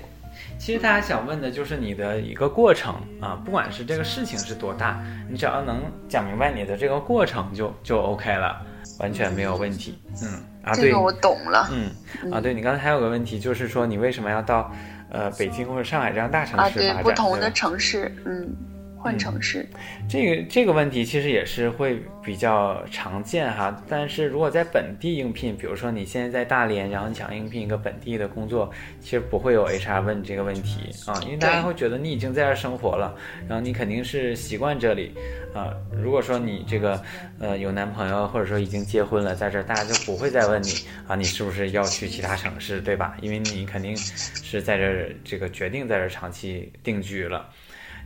其实大家想问的就是你的一个过程啊，不管是这个事情是多大，你只要能讲明白你的这个过程就就 OK 了，完全没有问题。嗯啊，对，我懂了。嗯啊，对你刚才还有个问题，就是说你为什么要到呃北京或者上海这样大城市发展？对，不同的城市，嗯。换城市，这个这个问题其实也是会比较常见哈。但是如果在本地应聘，比如说你现在在大连，然后你想应聘一个本地的工作，其实不会有 HR 问你这个问题啊，因为大家会觉得你已经在这生活了，然后你肯定是习惯这里啊。如果说你这个呃有男朋友，或者说已经结婚了，在这儿大家就不会再问你啊，你是不是要去其他城市，对吧？因为你肯定是在这儿这个决定在这儿长期定居了。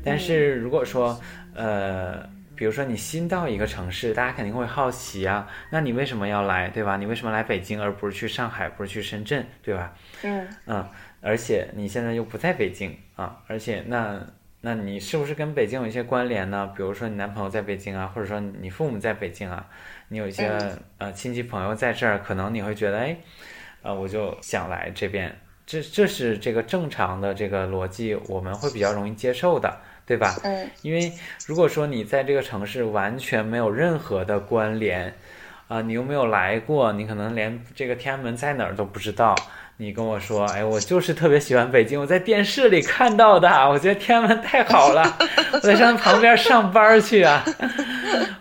但是如果说，呃，比如说你新到一个城市，大家肯定会好奇啊，那你为什么要来，对吧？你为什么来北京而不是去上海，不是去深圳，对吧？嗯嗯，而且你现在又不在北京啊，而且那那你是不是跟北京有一些关联呢？比如说你男朋友在北京啊，或者说你父母在北京啊，你有一些呃亲戚朋友在这儿，可能你会觉得，哎，呃，我就想来这边。这这是这个正常的这个逻辑，我们会比较容易接受的，对吧？嗯。因为如果说你在这个城市完全没有任何的关联，啊，你又没有来过，你可能连这个天安门在哪儿都不知道。你跟我说，哎，我就是特别喜欢北京，我在电视里看到的，我觉得天安门太好了，我在上旁边上班去啊，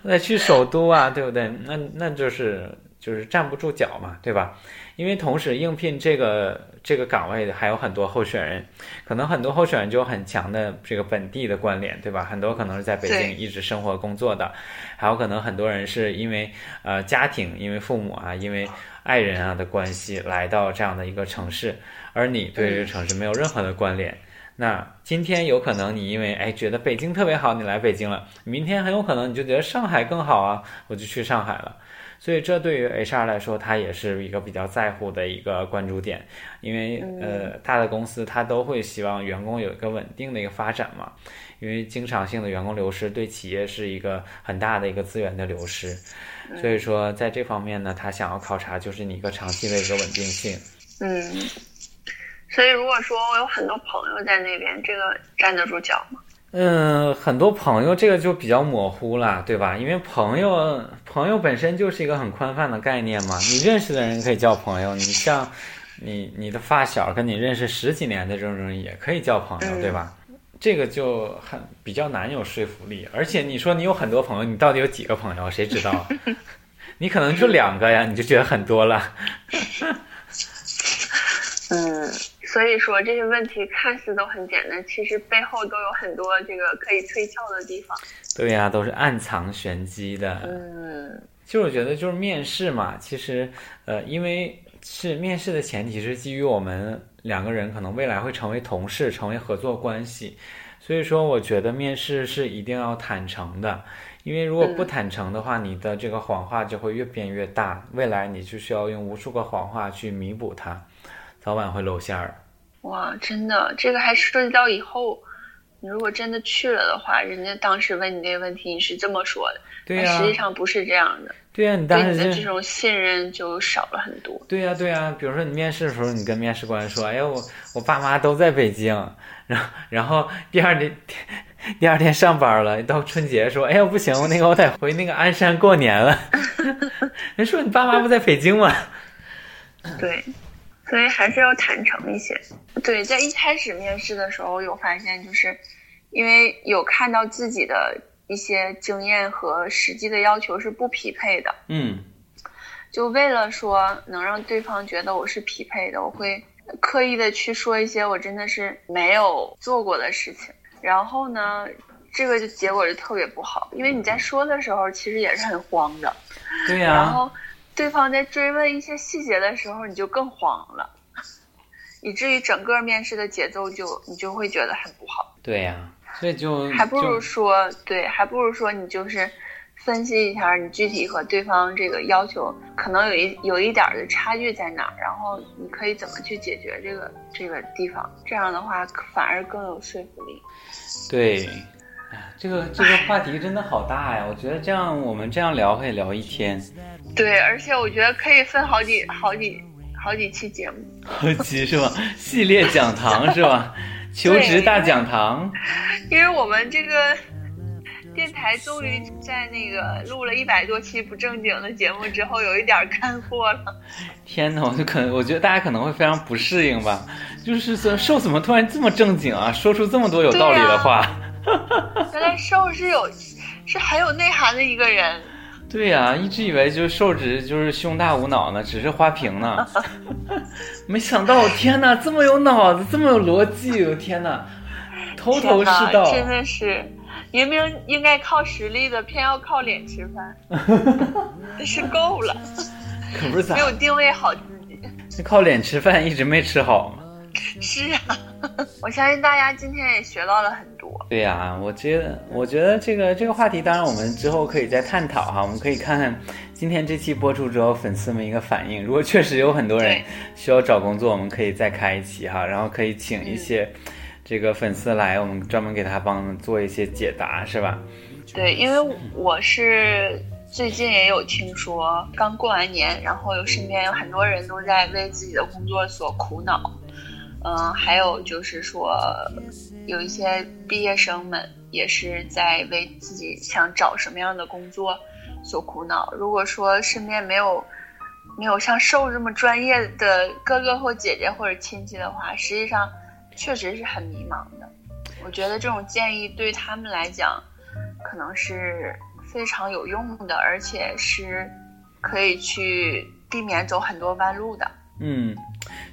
我得去首都啊，对不对？那那就是就是站不住脚嘛，对吧？因为同时应聘这个这个岗位的还有很多候选人，可能很多候选人就有很强的这个本地的关联，对吧？很多可能是在北京一直生活工作的，还有可能很多人是因为呃家庭，因为父母啊，因为爱人啊的关系来到这样的一个城市，而你对这个城市没有任何的关联。那今天有可能你因为哎觉得北京特别好，你来北京了，明天很有可能你就觉得上海更好啊，我就去上海了。所以这对于 HR 来说，他也是一个比较在乎的一个关注点，因为呃，大的公司他都会希望员工有一个稳定的一个发展嘛，因为经常性的员工流失对企业是一个很大的一个资源的流失，所以说在这方面呢，他想要考察就是你一个长期的一个稳定性。嗯，所以如果说我有很多朋友在那边，这个站得住脚吗？嗯，很多朋友这个就比较模糊了，对吧？因为朋友朋友本身就是一个很宽泛的概念嘛，你认识的人可以叫朋友，你像你你的发小跟你认识十几年的这种人也可以叫朋友，对吧？这个就很比较难有说服力，而且你说你有很多朋友，你到底有几个朋友？谁知道？*laughs* 你可能就两个呀，你就觉得很多了。*laughs* 嗯。所以说这些问题看似都很简单，其实背后都有很多这个可以推敲的地方。对呀，都是暗藏玄机的。嗯，其实我觉得就是面试嘛，其实呃，因为是面试的前提是基于我们两个人可能未来会成为同事，成为合作关系，所以说我觉得面试是一定要坦诚的，因为如果不坦诚的话，你的这个谎话就会越变越大，未来你就需要用无数个谎话去弥补它，早晚会露馅儿。哇，真的，这个还涉及到以后，你如果真的去了的话，人家当时问你这个问题，你是这么说的，对呀，实际上不是这样的，对呀，你当时的这种信任就少了很多。对呀，对呀，比如说你面试的时候，你跟面试官说：“哎呀，我我爸妈都在北京。”然后然后第二天第二天上班了，到春节说：“哎呀，不行，那个我得回那个鞍山过年了。” *laughs* 人说：“你爸妈不在北京吗？”对。所以还是要坦诚一些。对，在一开始面试的时候，有发现就是，因为有看到自己的一些经验和实际的要求是不匹配的，嗯就为了说能让对方觉得我是匹配的，我会刻意的去说一些我真的是没有做过的事情。然后呢，这个就结果就特别不好，因为你在说的时候其实也是很慌的，对呀、然后对方在追问一些细节的时候，你就更慌了，以至于整个面试的节奏就你就会觉得很不好。对呀、所以就还不如说，对，还不如说你就是分析一下你具体和对方这个要求可能有一有一点儿的差距在哪儿，然后你可以怎么去解决这个这个地方，这样的话反而更有说服力。对。哎这个这个话题真的好大呀！我觉得这样我们这样聊可以聊一天，对，而且我觉得可以分好几好几好几期节目。*laughs* 好几是吧？系列讲堂是吧？求职大讲堂，因为我们这个电台终于在那个录了一百多期不正经的节目之后，有一点儿干货了。*laughs* 天呐，我就可能我觉得大家可能会非常不适应吧，就是说瘦怎么突然这么正经啊，说出这么多有道理的话。*laughs* 原来瘦是有是很有内涵的一个人。*laughs* 对呀、一直以为就是瘦直就是胸大无脑呢，只是花瓶呢，*laughs* 没想到天哪，这么有脑子，这么有逻辑，我天哪，头头是道。真的是明明应该靠实力的，偏要靠脸吃饭，真是够了，可不是咋没，有定位好自己。靠脸吃饭一直没吃好吗？*laughs* 是啊，我相信大家今天也学到了很多。对呀、我觉得，我觉得这个这个话题，当然我们之后可以再探讨哈。我们可以看看今天这期播出之后粉丝们一个反应。如果确实有很多人需要找工作，我们可以再开一期哈，然后可以请一些这个粉丝来，我们专门给他帮做一些解答，是吧？对，因为我是最近也有听说，刚过完年，然后有身边有很多人都在为自己的工作所苦恼。嗯，还有就是说，有一些毕业生们也是在为自己想找什么样的工作所苦恼。如果说身边没有没有像瘦这么专业的哥哥或姐姐或者亲戚的话，实际上确实是很迷茫的。我觉得这种建议对他们来讲，可能是非常有用的，而且是可以去避免走很多弯路的。嗯，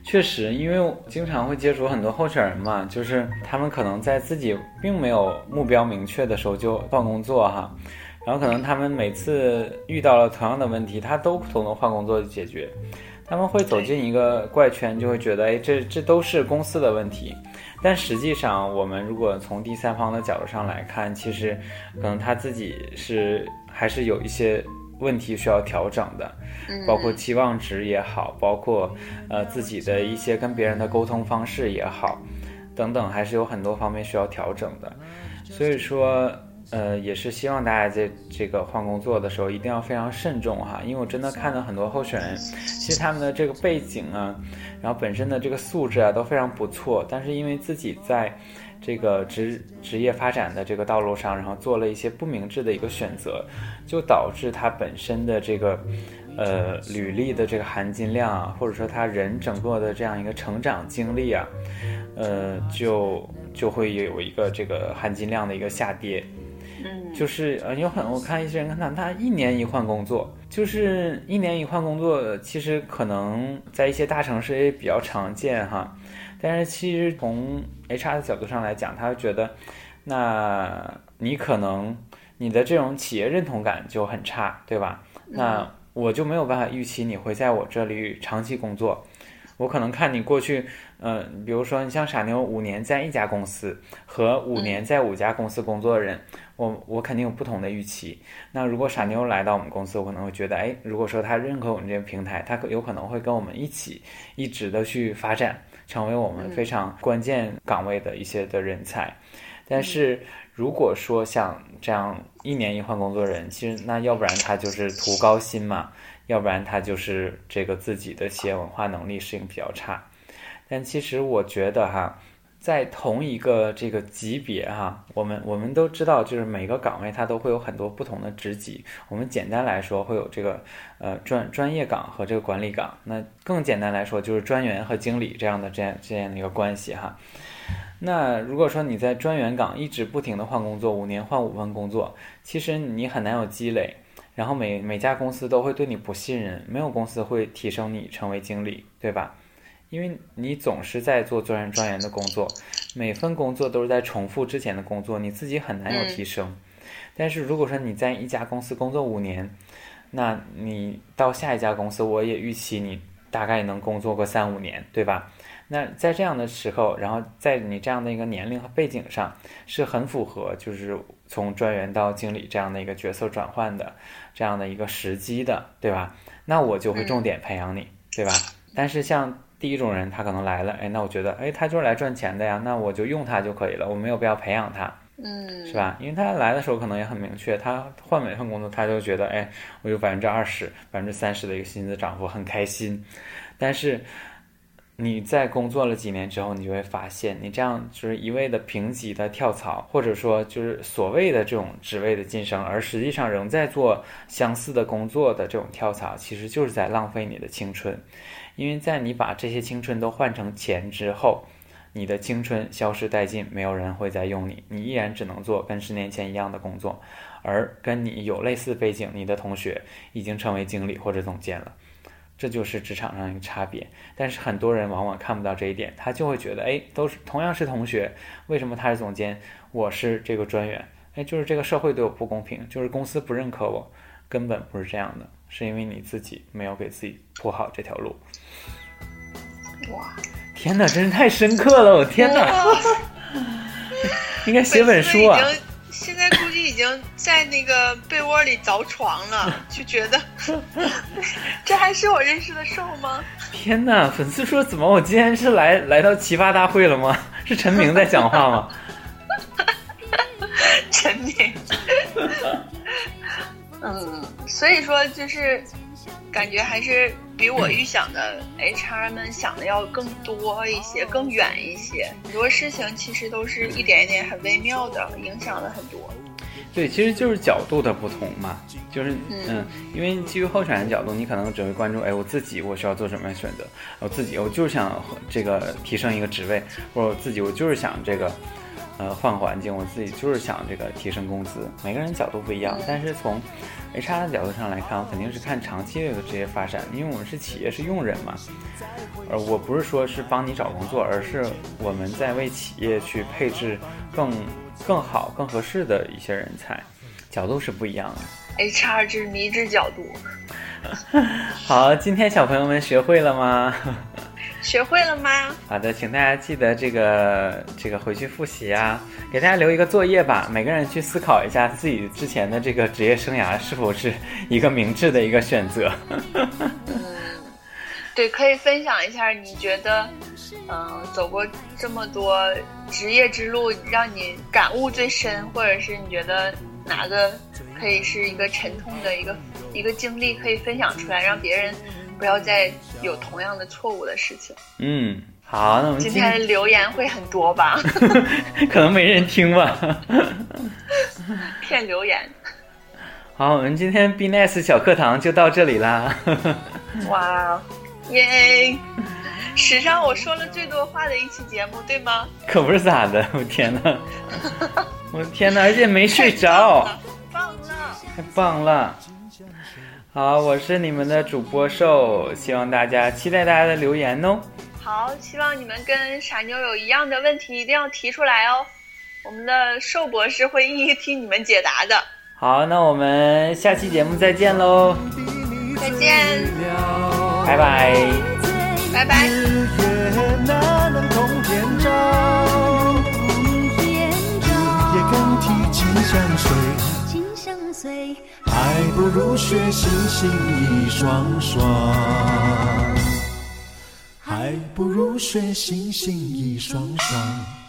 确实，因为经常会接触很多候选人嘛，就是他们可能在自己并没有目标明确的时候就换工作哈，然后可能他们每次遇到了同样的问题，他都都能换工作解决，他们会走进一个怪圈，就会觉得哎，这这都是公司的问题。但实际上，我们如果从第三方的角度上来看，其实可能他自己是还是有一些问题需要调整的。嗯，包括期望值也好，包括呃自己的一些跟别人的沟通方式也好，等等，还是有很多方面需要调整的。所以说，呃，也是希望大家在这个换工作的时候一定要非常慎重哈，因为我真的看到很多候选人，其实他们的这个背景啊，然后本身的这个素质啊都非常不错，但是因为自己在这个职职业发展的这个道路上，然后做了一些不明智的一个选择，就导致他本身的这个。呃，履历的这个含金量啊，或者说他人整个的这样一个成长经历啊，呃，就就会有一个这个含金量的一个下跌。嗯，就是呃，有很我看一些人看他一年一换工作，就是一年一换工作，其实可能在一些大城市也比较常见哈。但是其实从 HR 的角度上来讲，他会觉得，那你可能你的这种企业认同感就很差，对吧？那我就没有办法预期你会在我这里长期工作。我可能看你过去，呃，比如说你像傻妞五年在一家公司和五年在五家公司工作的人，我我肯定有不同的预期。那如果傻妞来到我们公司，我可能会觉得，哎，如果说他认可我们这个平台，他可有可能会跟我们一起一直的去发展，成为我们非常关键岗位的一些的人才。但是如果说像这样一年一换工作人，其实那要不然他就是图高薪嘛，要不然他就是这个自己的企业文化能力适应比较差。但其实我觉得哈，在同一个这个级别哈，我们我们都知道，就是每个岗位它都会有很多不同的职级。我们简单来说会有这个呃专专业岗和这个管理岗，那更简单来说就是专员和经理这样的这样这样的一个关系哈。那如果说你在专员岗一直不停的换工作，五年换五份工作，其实你很难有积累，然后每每家公司都会对你不信任，没有公司会提升你成为经理，对吧？因为你总是在做专专员的工作，每份工作都是在重复之前的工作，你自己很难有提升。但是如果说你在一家公司工作五年，那你到下一家公司，我也预期你大概能工作个三五年，对吧？那在这样的时候，然后在你这样的一个年龄和背景上，是很符合就是从专员到经理这样的一个角色转换的这样的一个时机的，对吧？那我就会重点培养你，对吧？但是像第一种人，他可能来了，哎，那我觉得，哎，他就是来赚钱的呀，那我就用他就可以了，我没有必要培养他，嗯，是吧？因为他来的时候可能也很明确，他换每份工作，他就觉得，哎，我有百分之二十、百分之三十的一个薪资涨幅，很开心，但是。你在工作了几年之后，你就会发现，你这样就是一味的评级的跳槽，或者说就是所谓的这种职位的晋升，而实际上仍在做相似的工作的这种跳槽，其实就是在浪费你的青春。因为在你把这些青春都换成钱之后，你的青春消失殆尽，没有人会再用你，你依然只能做跟十年前一样的工作，而跟你有类似背景，你的同学已经成为经理或者总监了。这就是职场上一个差别，但是很多人往往看不到这一点，他就会觉得，哎，都是同样是同学，为什么他是总监，我是这个专员？哎，就是这个社会对我不公平，就是公司不认可我，根本不是这样的，是因为你自己没有给自己铺好这条路。哇，天哪，真是太深刻了，我天哪，*laughs* 应该写本书啊。现在估计已经在那个被窝里凿床了，*laughs* 就觉得这还是我认识的兽吗？天哪！粉丝说怎么我今天是来来到奇葩大会了吗？*laughs* 是陈明在讲话吗？陈明，嗯，所以说就是感觉还是比我预想的 HR 们想的要更多一些，更远一些。很多事情其实都是一点一点很微妙的，影响了很多。对，其实就是角度的不同嘛，就是嗯，因为基于候选人角度，你可能只会关注，哎，我自己我需要做什么样的选择，我自己我就是想这个提升一个职位，或者我自己我就是想这个呃换环境，我自己就是想这个提升工资。每个人角度不一样，但是从 HR 的角度上来看，我肯定是看长期的一个职业发展，因为我们是企业是用人嘛，而我不是说是帮你找工作，而是我们在为企业去配置更。更好、更合适的一些人才，角度是不一样的。HR 之迷之角度。*laughs* 好，今天小朋友们学会了吗？学会了吗？好的，请大家记得这个这个回去复习啊，给大家留一个作业吧。每个人去思考一下自己之前的这个职业生涯是否是一个明智的一个选择。对，可以分享一下，你觉得，嗯，走过这么多职业之路，让你感悟最深，或者是你觉得哪个可以是一个沉痛的一个一个经历，可以分享出来，让别人不要再有同样的错误的事情。嗯，好，那我们今天留言会很多吧？*laughs* 可能没人听吧？*laughs* 骗留言。*laughs* 好，我们今天 Nice 小课堂就到这里啦。哇。耶！史上我说了最多话的一期节目，对吗？可不是咋的，我天哪！我天哪！而且没睡着，棒了，太棒了！好，我是你们的主播兽，希望大家期待大家的留言哦。好，希望你们跟傻妞有一样的问题，一定要提出来哦。我们的兽博士会一一替你们解答的。好，那我们下期节目再见喽！再见。拜拜，拜拜。还不如学星星一双双。还不如学星星一双双。